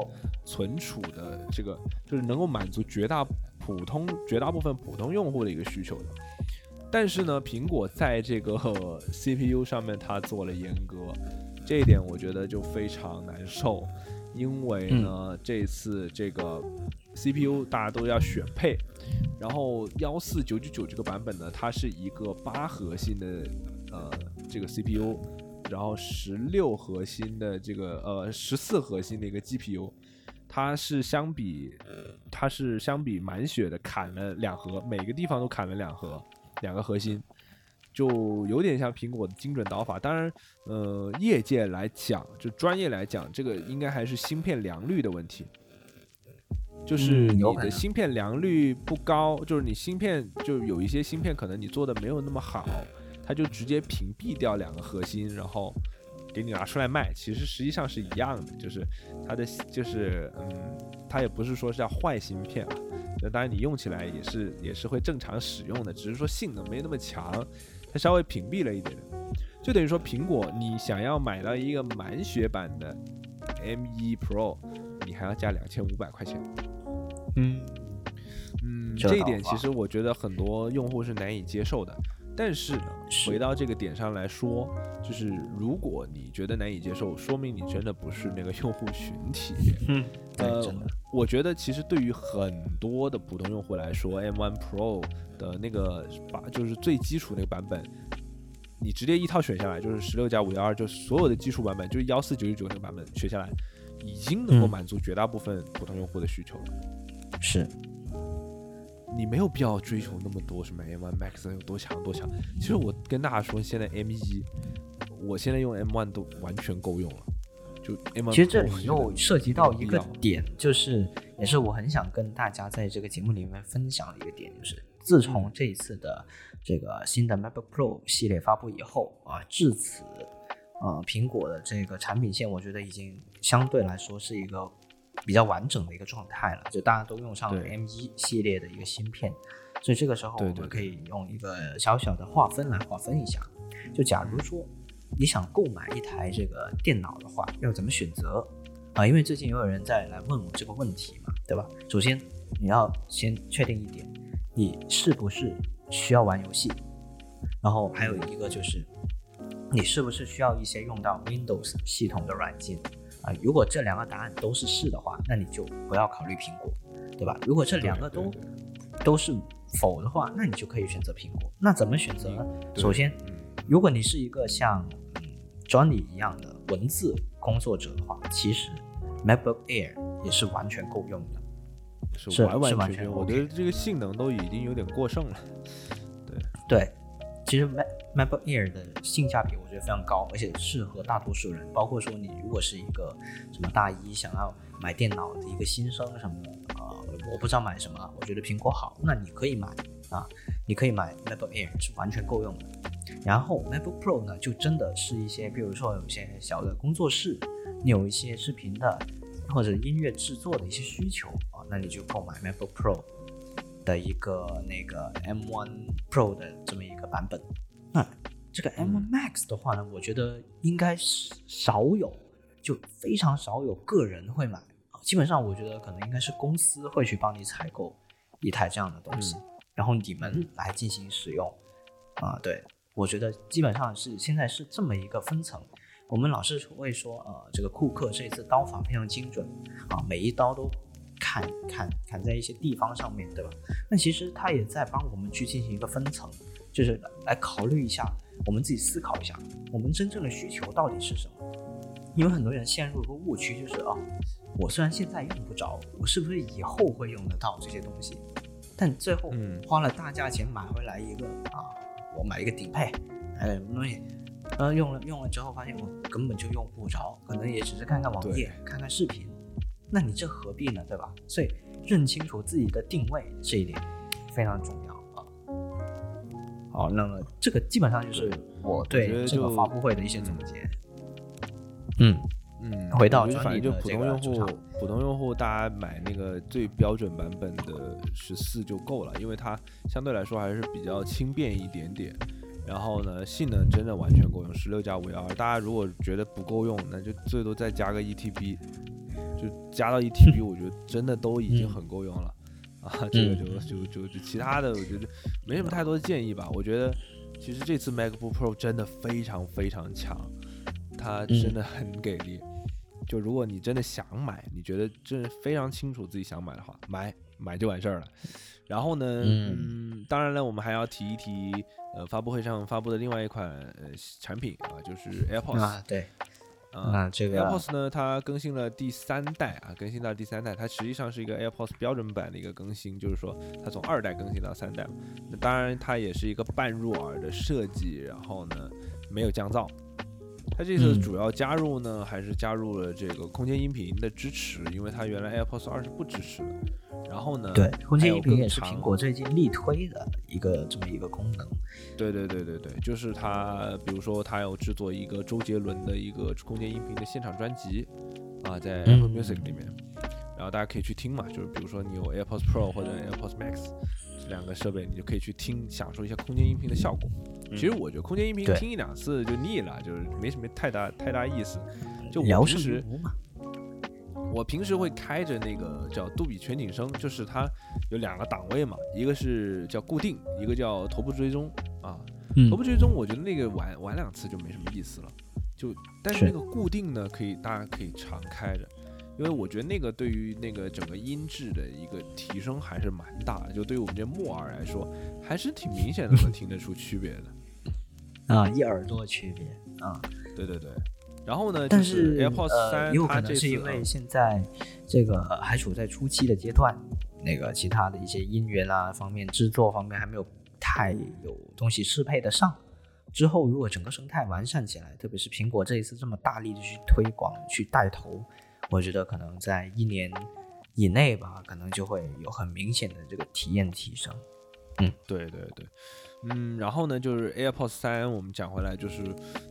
存储的这个，就是能够满足绝大普通绝大部分普通用户的一个需求的。但是呢，苹果在这个 CPU 上面它做了阉割，这一点我觉得就非常难受，因为呢，这次这个 CPU 大家都要选配，然后幺四九九九这个版本呢，它是一个八核心的呃这个 CPU，然后十六核心的这个呃十四核心的一个 GPU，它是相比它是相比满血的砍了两盒，每个地方都砍了两核。两个核心，就有点像苹果的精准导法。当然，呃，业界来讲，就专业来讲，这个应该还是芯片良率的问题。就是你的芯片良率不高，就是你芯片就有一些芯片可能你做的没有那么好，它就直接屏蔽掉两个核心，然后给你拿出来卖。其实实际上是一样的，就是它的就是嗯，它也不是说是要坏芯片啊。那当然，你用起来也是也是会正常使用的，只是说性能没那么强，它稍微屏蔽了一点点。就等于说，苹果你想要买到一个满血版的 M1 Pro，你还要加两千五百块钱。嗯嗯，这一点其实我觉得很多用户是难以接受的。但是呢，回到这个点上来说，就是如果你觉得难以接受，说明你真的不是那个用户群体。嗯，呃，我觉得其实对于很多的普通用户来说，M1 Pro 的那个把就是最基础那个版本，你直接一套选下来，就是十六加五幺二，就所有的基础版本，就是幺四九九九那个版本选下来，已经能够满足绝大部分普通用户的需求了。是。你没有必要追求那么多，什么 M1 Max 有多强多强。其实我跟大家说，现在 M1，我现在用 M1 都完全够用了。就 M1，其实这里又涉及到一个点，就是也是我很想跟大家在这个节目里面分享的一个点，就是自从这一次的这个新的 MacBook Pro 系列发布以后啊，至此，呃，苹果的这个产品线，我觉得已经相对来说是一个。比较完整的一个状态了，就大家都用上了 M 一系列的一个芯片，所以这个时候我们可以用一个小小的划分来划分一下。就假如说你想购买一台这个电脑的话，要怎么选择啊？因为最近也有人在来问我这个问题嘛，对吧？首先你要先确定一点，你是不是需要玩游戏？然后还有一个就是你是不是需要一些用到 Windows 系统的软件？啊，如果这两个答案都是是的话，那你就不要考虑苹果，对吧？如果这两个都都是否的话，那你就可以选择苹果。那怎么选择呢？首先，如果你是一个像 Johnny 一样的文字工作者的话，其实 MacBook Air 也是完全够用的，是完完全全。我觉得这个性能都已经有点过剩了。对对，其实 Mac MacBook Air 的性价比我觉得非常高，而且适合大多数人。包括说你如果是一个什么大一想要买电脑的一个新生什么的啊，我不知道买什么，我觉得苹果好，那你可以买啊，你可以买 MacBook Air 是完全够用的。然后 MacBook Pro 呢，就真的是一些，比如说有些小的工作室，你有一些视频的或者音乐制作的一些需求啊，那你就购买 MacBook Pro。的一个那个 M1 Pro 的这么一个版本，那这个 M1 Max 的话呢，我觉得应该是少有，就非常少有个人会买啊。基本上我觉得可能应该是公司会去帮你采购一台这样的东西，然后你们来进行使用啊。对我觉得基本上是现在是这么一个分层。我们老是会说，呃，这个库克这次刀法非常精准啊，每一刀都。砍砍砍在一些地方上面对吧？那其实它也在帮我们去进行一个分层，就是来考虑一下，我们自己思考一下，我们真正的需求到底是什么？因为很多人陷入一个误区，就是哦，我虽然现在用不着，我是不是以后会用得到这些东西？但最后花了大价钱买回来一个啊，我买一个顶配，买个什么东西，呃，用了用了之后发现我根本就用不着，可能也只是看看网页，看看视频。那你这何必呢，对吧？所以认清楚自己的定位这一点非常重要啊。好，那么这个基本上就是我对这个发布会的一些总结。嗯嗯，回到反正就普通用户，普通用户大家买那个最标准版本的十四就够了，因为它相对来说还是比较轻便一点点。然后呢，性能真的完全够用，十六加五幺二。大家如果觉得不够用，那就最多再加个一 TB。就加到一 TB，我觉得真的都已经很够用了啊！这个就就就就其他的，我觉得没什么太多的建议吧。我觉得其实这次 MacBook Pro 真的非常非常强，它真的很给力。就如果你真的想买，你觉得真的非常清楚自己想买的话，买买就完事儿了。然后呢，嗯，当然了，我们还要提一提呃发布会上发布的另外一款呃产品啊，就是 AirPods 啊，对。啊，这个 AirPods 呢，它更新了第三代啊，更新到第三代，它实际上是一个 AirPods 标准版的一个更新，就是说它从二代更新到三代那当然，它也是一个半入耳的设计，然后呢，没有降噪。它这次主要加入呢，还是加入了这个空间音频的支持，因为它原来 AirPods 二是不支持的。然后呢？对，空间音频也是苹果最近力推的一个这么一个功能。对对对对对，就是它，比如说它要制作一个周杰伦的一个空间音频的现场专辑啊，在 Apple Music 里面，然后大家可以去听嘛。就是比如说你有 AirPods Pro 或者 AirPods Max 这两个设备，你就可以去听，享受一下空间音频的效果。其实我觉得空间音频听一两次就腻了，就是没什么太大太大意思。就我平时。我平时会开着那个叫杜比全景声，就是它有两个档位嘛，一个是叫固定，一个叫头部追踪啊。头部追踪我觉得那个玩玩两次就没什么意思了，就但是那个固定呢，可以大家可以常开着，因为我觉得那个对于那个整个音质的一个提升还是蛮大的，就对于我们这木耳来说，还是挺明显的能听得出区别的。啊，一耳朵区别啊，对对对。然后呢？但是 AirPods 三，有可能是因为现在这个还处在初期的阶段，那个其他的一些音源啊方面、制作方面还没有太有东西适配得上。之后如果整个生态完善起来，特别是苹果这一次这么大力的去推广、去带头，我觉得可能在一年以内吧，可能就会有很明显的这个体验提升。嗯，对对对。嗯，然后呢，就是 AirPods 三，我们讲回来，就是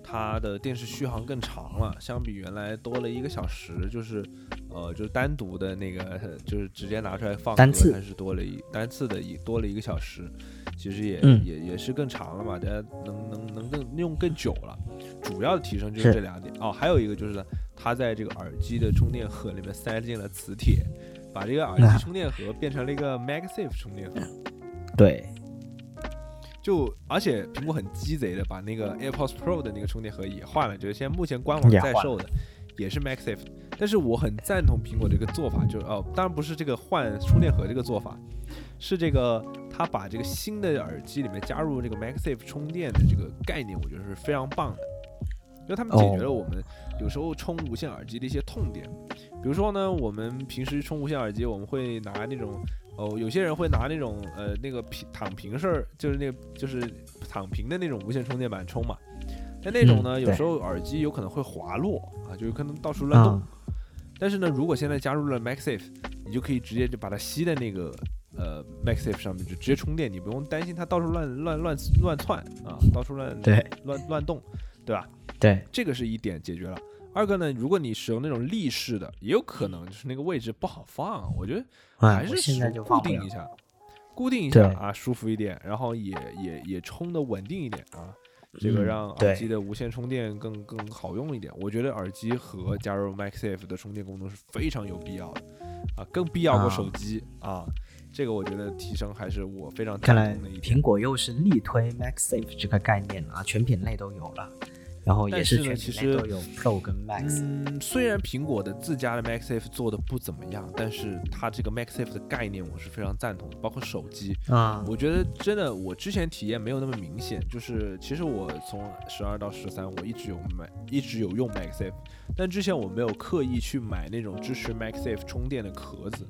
它的电池续航更长了，相比原来多了一个小时，就是呃，就是单独的那个，就是直接拿出来放，单次还是多了一单次的一多了一个小时，其实也也也是更长了嘛，大家能能能更用更久了。主要的提升就是这两点哦，还有一个就是呢它在这个耳机的充电盒里面塞进了磁铁，把这个耳机充电盒变成了一个 MagSafe 充电盒。对。就而且苹果很鸡贼的把那个 AirPods Pro 的那个充电盒也换了，就是现在目前官网在售的也是 MagSafe，但是我很赞同苹果这个做法，就是哦，当然不是这个换充电盒这个做法，是这个他把这个新的耳机里面加入这个 MagSafe 充电的这个概念，我觉得是非常棒的，因为他们解决了我们有时候充无线耳机的一些痛点，比如说呢，我们平时充无线耳机，我们会拿那种。哦，有些人会拿那种呃那个平躺平式儿，就是那个就是躺平的那种无线充电板充嘛。但那种呢，有时候耳机有可能会滑落啊，就有可能到处乱动。但是呢，如果现在加入了 MagSafe，你就可以直接就把它吸在那个呃 MagSafe 上面，就直接充电，你不用担心它到处乱乱乱乱窜啊，到处乱对乱乱动，对吧？对，这个是一点解决了。二个呢，如果你使用那种立式的，也有可能就是那个位置不好放，我觉得还是固定一下，固定一下啊，舒服一点，然后也也也充的稳定一点啊。这个让耳机的无线充电更更好用一点，我觉得耳机和加入 MaxSafe 的充电功能是非常有必要的，啊，更必要过手机啊，这个我觉得提升还是我非常看来苹果又是力推 MaxSafe 这个概念啊，全品类都有了。然后也是全，其实都有 Pro 跟 Max。嗯，虽然苹果的自家的 MaxSafe 做的不怎么样，但是它这个 MaxSafe 的概念我是非常赞同的。包括手机啊，我觉得真的，我之前体验没有那么明显。就是其实我从十二到十三，我一直有买，一直有用 MaxSafe，但之前我没有刻意去买那种支持 MaxSafe 充电的壳子。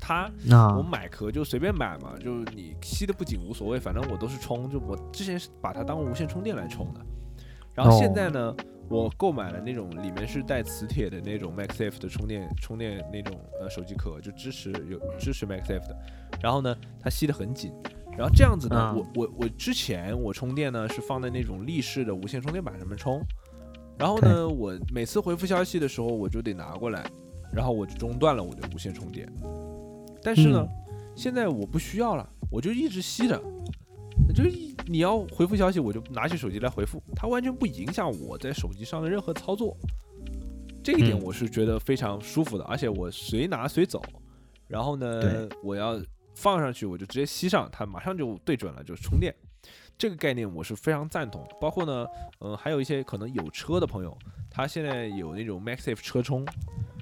它，我买壳就随便买嘛，就是你吸的不紧无所谓，反正我都是充。就我之前是把它当无线充电来充的。然后现在呢，我购买了那种里面是带磁铁的那种 MagSafe 的充电充电那种呃手机壳，就支持有支持 MagSafe 的。然后呢，它吸得很紧。然后这样子呢，我我我之前我充电呢是放在那种立式的无线充电板上面充。然后呢，我每次回复消息的时候我就得拿过来，然后我就中断了我的无线充电。但是呢，现在我不需要了，我就一直吸着。就是你要回复消息，我就拿起手机来回复，它完全不影响我在手机上的任何操作。这一点我是觉得非常舒服的，而且我随拿随走。然后呢，我要放上去，我就直接吸上，它马上就对准了，就充电。这个概念我是非常赞同。包括呢，嗯，还有一些可能有车的朋友，他现在有那种 MagSafe 车充，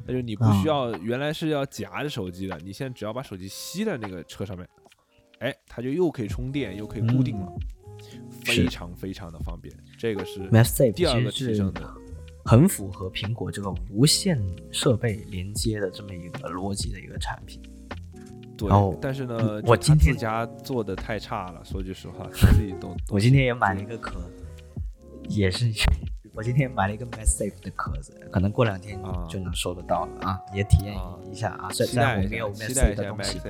那就你不需要原来是要夹着手机的，你现在只要把手机吸在那个车上面。哎，它就又可以充电，又可以固定了，非常非常的方便。这个是第二个提升的，很符合苹果这个无线设备连接的这么一个逻辑的一个产品。对，但是呢，我今天自家做的太差了，说句实话，自己都。我今天也买了一个壳，也是，我今天买了一个 MagSafe 的壳子，可能过两天就能收得到了啊，也体验一下啊，虽然我没有 MagSafe 的东西。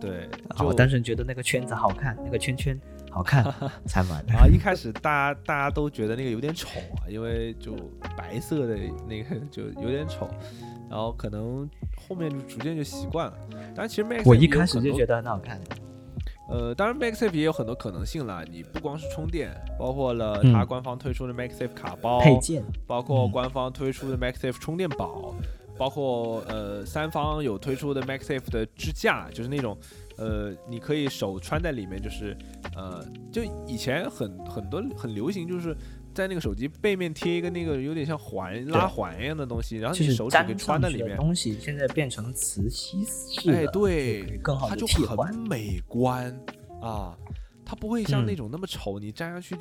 对，我单纯觉得那个圈子好看，那个圈圈好看 才买的。啊，一开始大家大家都觉得那个有点丑啊，因为就白色的那个 就有点丑，然后可能后面就逐渐就习惯了。但其实 Max 我一开始就觉得很好看。呃，当然 MagSafe 也有很多可能性了，你不光是充电，包括了它官方推出的 MagSafe 卡包配件，包括官方推出的 MagSafe 充电宝。包括呃，三方有推出的 MagSafe 的支架，就是那种，呃，你可以手穿在里面，就是，呃，就以前很很多很流行，就是在那个手机背面贴一个那个有点像环拉环一样的东西，然后你手指可以穿在里面。东西现在变成磁吸式哎，对，更好它就很美观啊，它不会像那种那么丑，你粘上去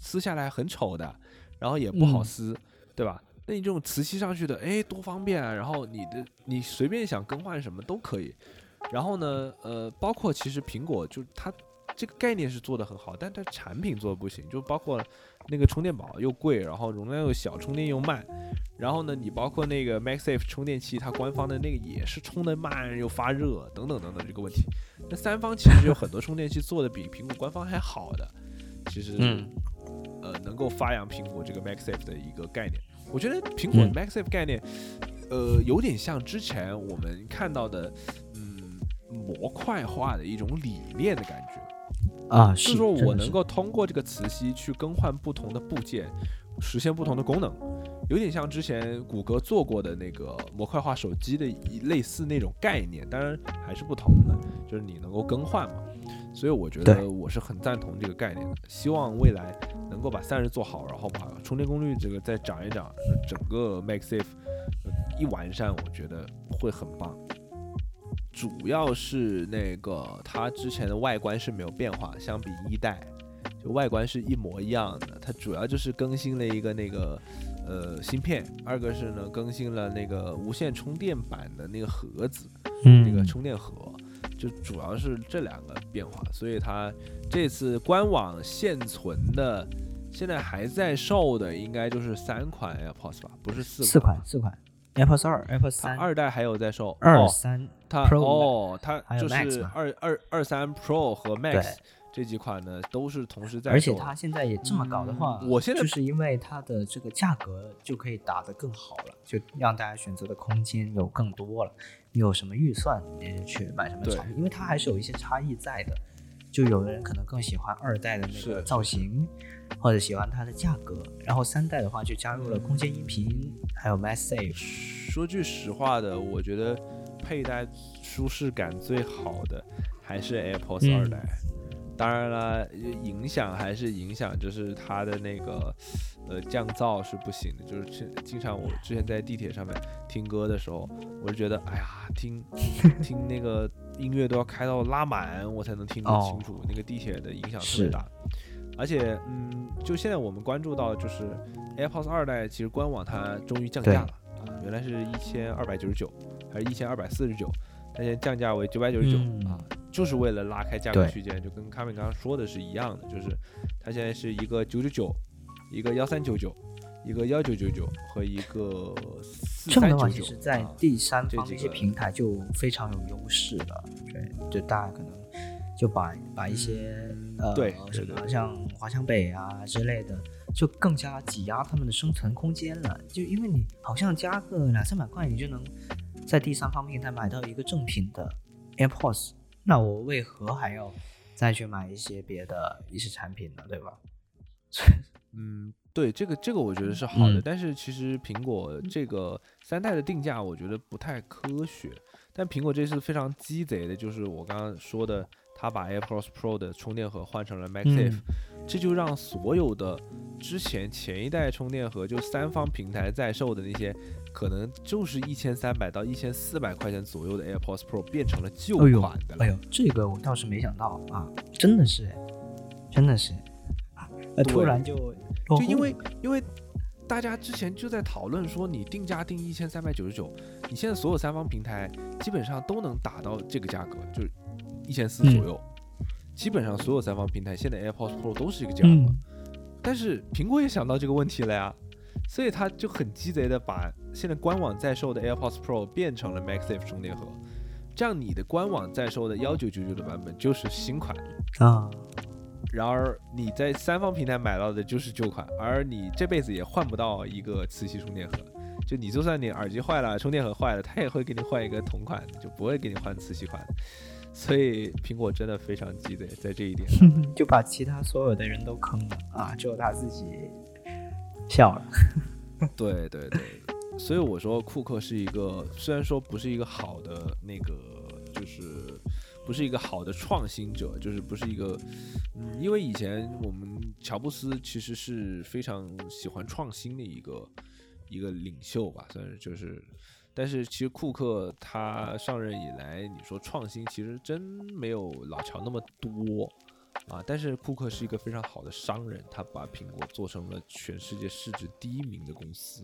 撕下来很丑的，然后也不好撕，对吧？那你这种磁吸上去的，哎，多方便啊！然后你的你随便想更换什么都可以。然后呢，呃，包括其实苹果就它这个概念是做的很好，但它产品做的不行。就包括那个充电宝又贵，然后容量又小，充电又慢。然后呢，你包括那个 MagSafe 充电器，它官方的那个也是充的慢又发热，等等等等这个问题。那三方其实有很多充电器做的比苹果官方还好的，其实，呃，能够发扬苹果这个 MagSafe 的一个概念。我觉得苹果 MagSafe 概念，呃，有点像之前我们看到的，嗯，模块化的一种理念的感觉。啊，是说我能够通过这个磁吸去更换不同的部件，实现不同的功能，有点像之前谷歌做过的那个模块化手机的一类似那种概念，当然还是不同的，就是你能够更换嘛。所以我觉得我是很赞同这个概念的，希望未来能够把散热做好，然后把充电功率这个再涨一涨，整个 MagSafe 一完善，我觉得会很棒。主要是那个它之前的外观是没有变化，相比一代，就外观是一模一样的。它主要就是更新了一个那个呃芯片，二个是呢更新了那个无线充电板的那个盒子，那个充电盒。就主要是这两个变化，所以它这次官网现存的，现在还在售的应该就是三款 AirPods 吧，不是四四款四款 AirPods 二 AirPods 三二代还有在售二三它哦它就是二二二三 Pro 和 Max 这几款呢都是同时在售，而且它现在也这么搞的话，我现在就是因为它的这个价格就可以打得更好了，就让大家选择的空间有更多了。你有什么预算，你就去买什么产品，因为它还是有一些差异在的。就有的人可能更喜欢二代的那个造型，或者喜欢它的价格。然后三代的话就加入了空间音频，还有 MagSafe。说句实话的，我觉得佩戴舒适感最好的还是 AirPods 二代。当然了，影响还是影响，就是它的那个呃降噪是不行的。就是经经常我之前在地铁上面听歌的时候，我就觉得，哎呀，听听那个音乐都要开到拉满，我才能听得清楚。那个地铁的影响特别大。而且，嗯，就现在我们关注到，就是 AirPods 二代，其实官网它终于降价了啊，原来是一千二百九十九，还是一千二百四十九。它现在降价为九百九十九啊，就是为了拉开价格区间，就跟卡米刚刚说的是一样的，就是它现在是一个九九九，一个幺三九九，一个幺九九九和一个四三九九。这的话，其实在第三方这些平台就非常有优势了。对，就大家可能就把把一些呃什么像华强北啊之类的，就更加挤压他们的生存空间了。就因为你好像加个两三百块，你就能。在第三方平台买到一个正品的 AirPods，那我为何还要再去买一些别的一些产品呢？对吧？嗯，对，这个这个我觉得是好的，但是其实苹果这个三代的定价我觉得不太科学。但苹果这次非常鸡贼的，就是我刚刚说的，他把 AirPods Pro 的充电盒换成了 MagSafe，这就让所有的之前前一代充电盒就三方平台在售的那些。可能就是一千三百到一千四百块钱左右的 AirPods Pro 变成了旧款的了。哎呦，这个我倒是没想到啊，真的是，真的是，啊，突然就就因为因为大家之前就在讨论说，你定价定一千三百九十九，你现在所有三方平台基本上都能打到这个价格，就一千四左右。基本上所有三方平台现在 AirPods Pro 都是这个价格，但是苹果也想到这个问题了呀。所以他就很鸡贼的把现在官网在售的 AirPods Pro 变成了 MagSafe 充电盒，这样你的官网在售的幺九九九的版本就是新款啊，然而你在三方平台买到的就是旧款，而你这辈子也换不到一个磁吸充电盒，就你就算你耳机坏了，充电盒坏了，他也会给你换一个同款，就不会给你换磁吸款。所以苹果真的非常鸡贼，在这一点上 就把其他所有的人都坑了啊，只有他自己。笑了，对对对，所以我说库克是一个，虽然说不是一个好的那个，就是不是一个好的创新者，就是不是一个，嗯，因为以前我们乔布斯其实是非常喜欢创新的一个一个领袖吧，算是就是，但是其实库克他上任以来，你说创新其实真没有老乔那么多。啊！但是库克是一个非常好的商人，他把苹果做成了全世界市值第一名的公司。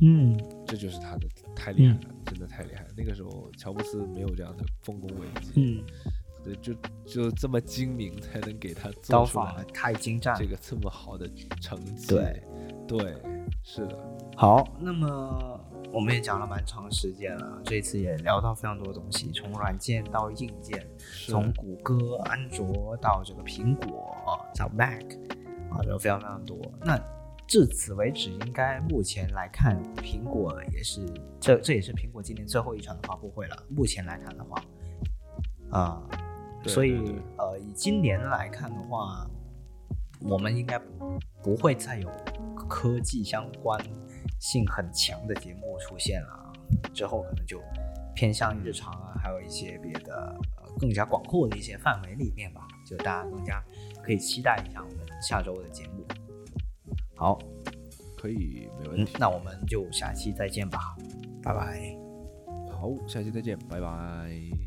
嗯，这就是他的太厉害了，真的太厉害了。那个时候乔布斯没有这样的丰功伟绩。嗯，对，就就这么精明，才能给他刀法太精湛，这个这么好的成绩。对，对，是的。好，那么。我们也讲了蛮长时间了，这次也聊到非常多东西，从软件到硬件，从谷歌、安卓到这个苹果到 Mac，啊，都非常非常多。那至此为止，应该目前来看，苹果也是这这也是苹果今年最后一场的发布会了。目前来看的话，啊，所以呃，以今年来看的话，我们应该不会再有科技相关。性很强的节目出现了，之后可能就偏向日常啊，还有一些别的呃更加广阔的一些范围里面吧，就大家更加可以期待一下我们下周的节目。好，可以没问题，那我们就下期再见吧，拜拜。好，下期再见，拜拜。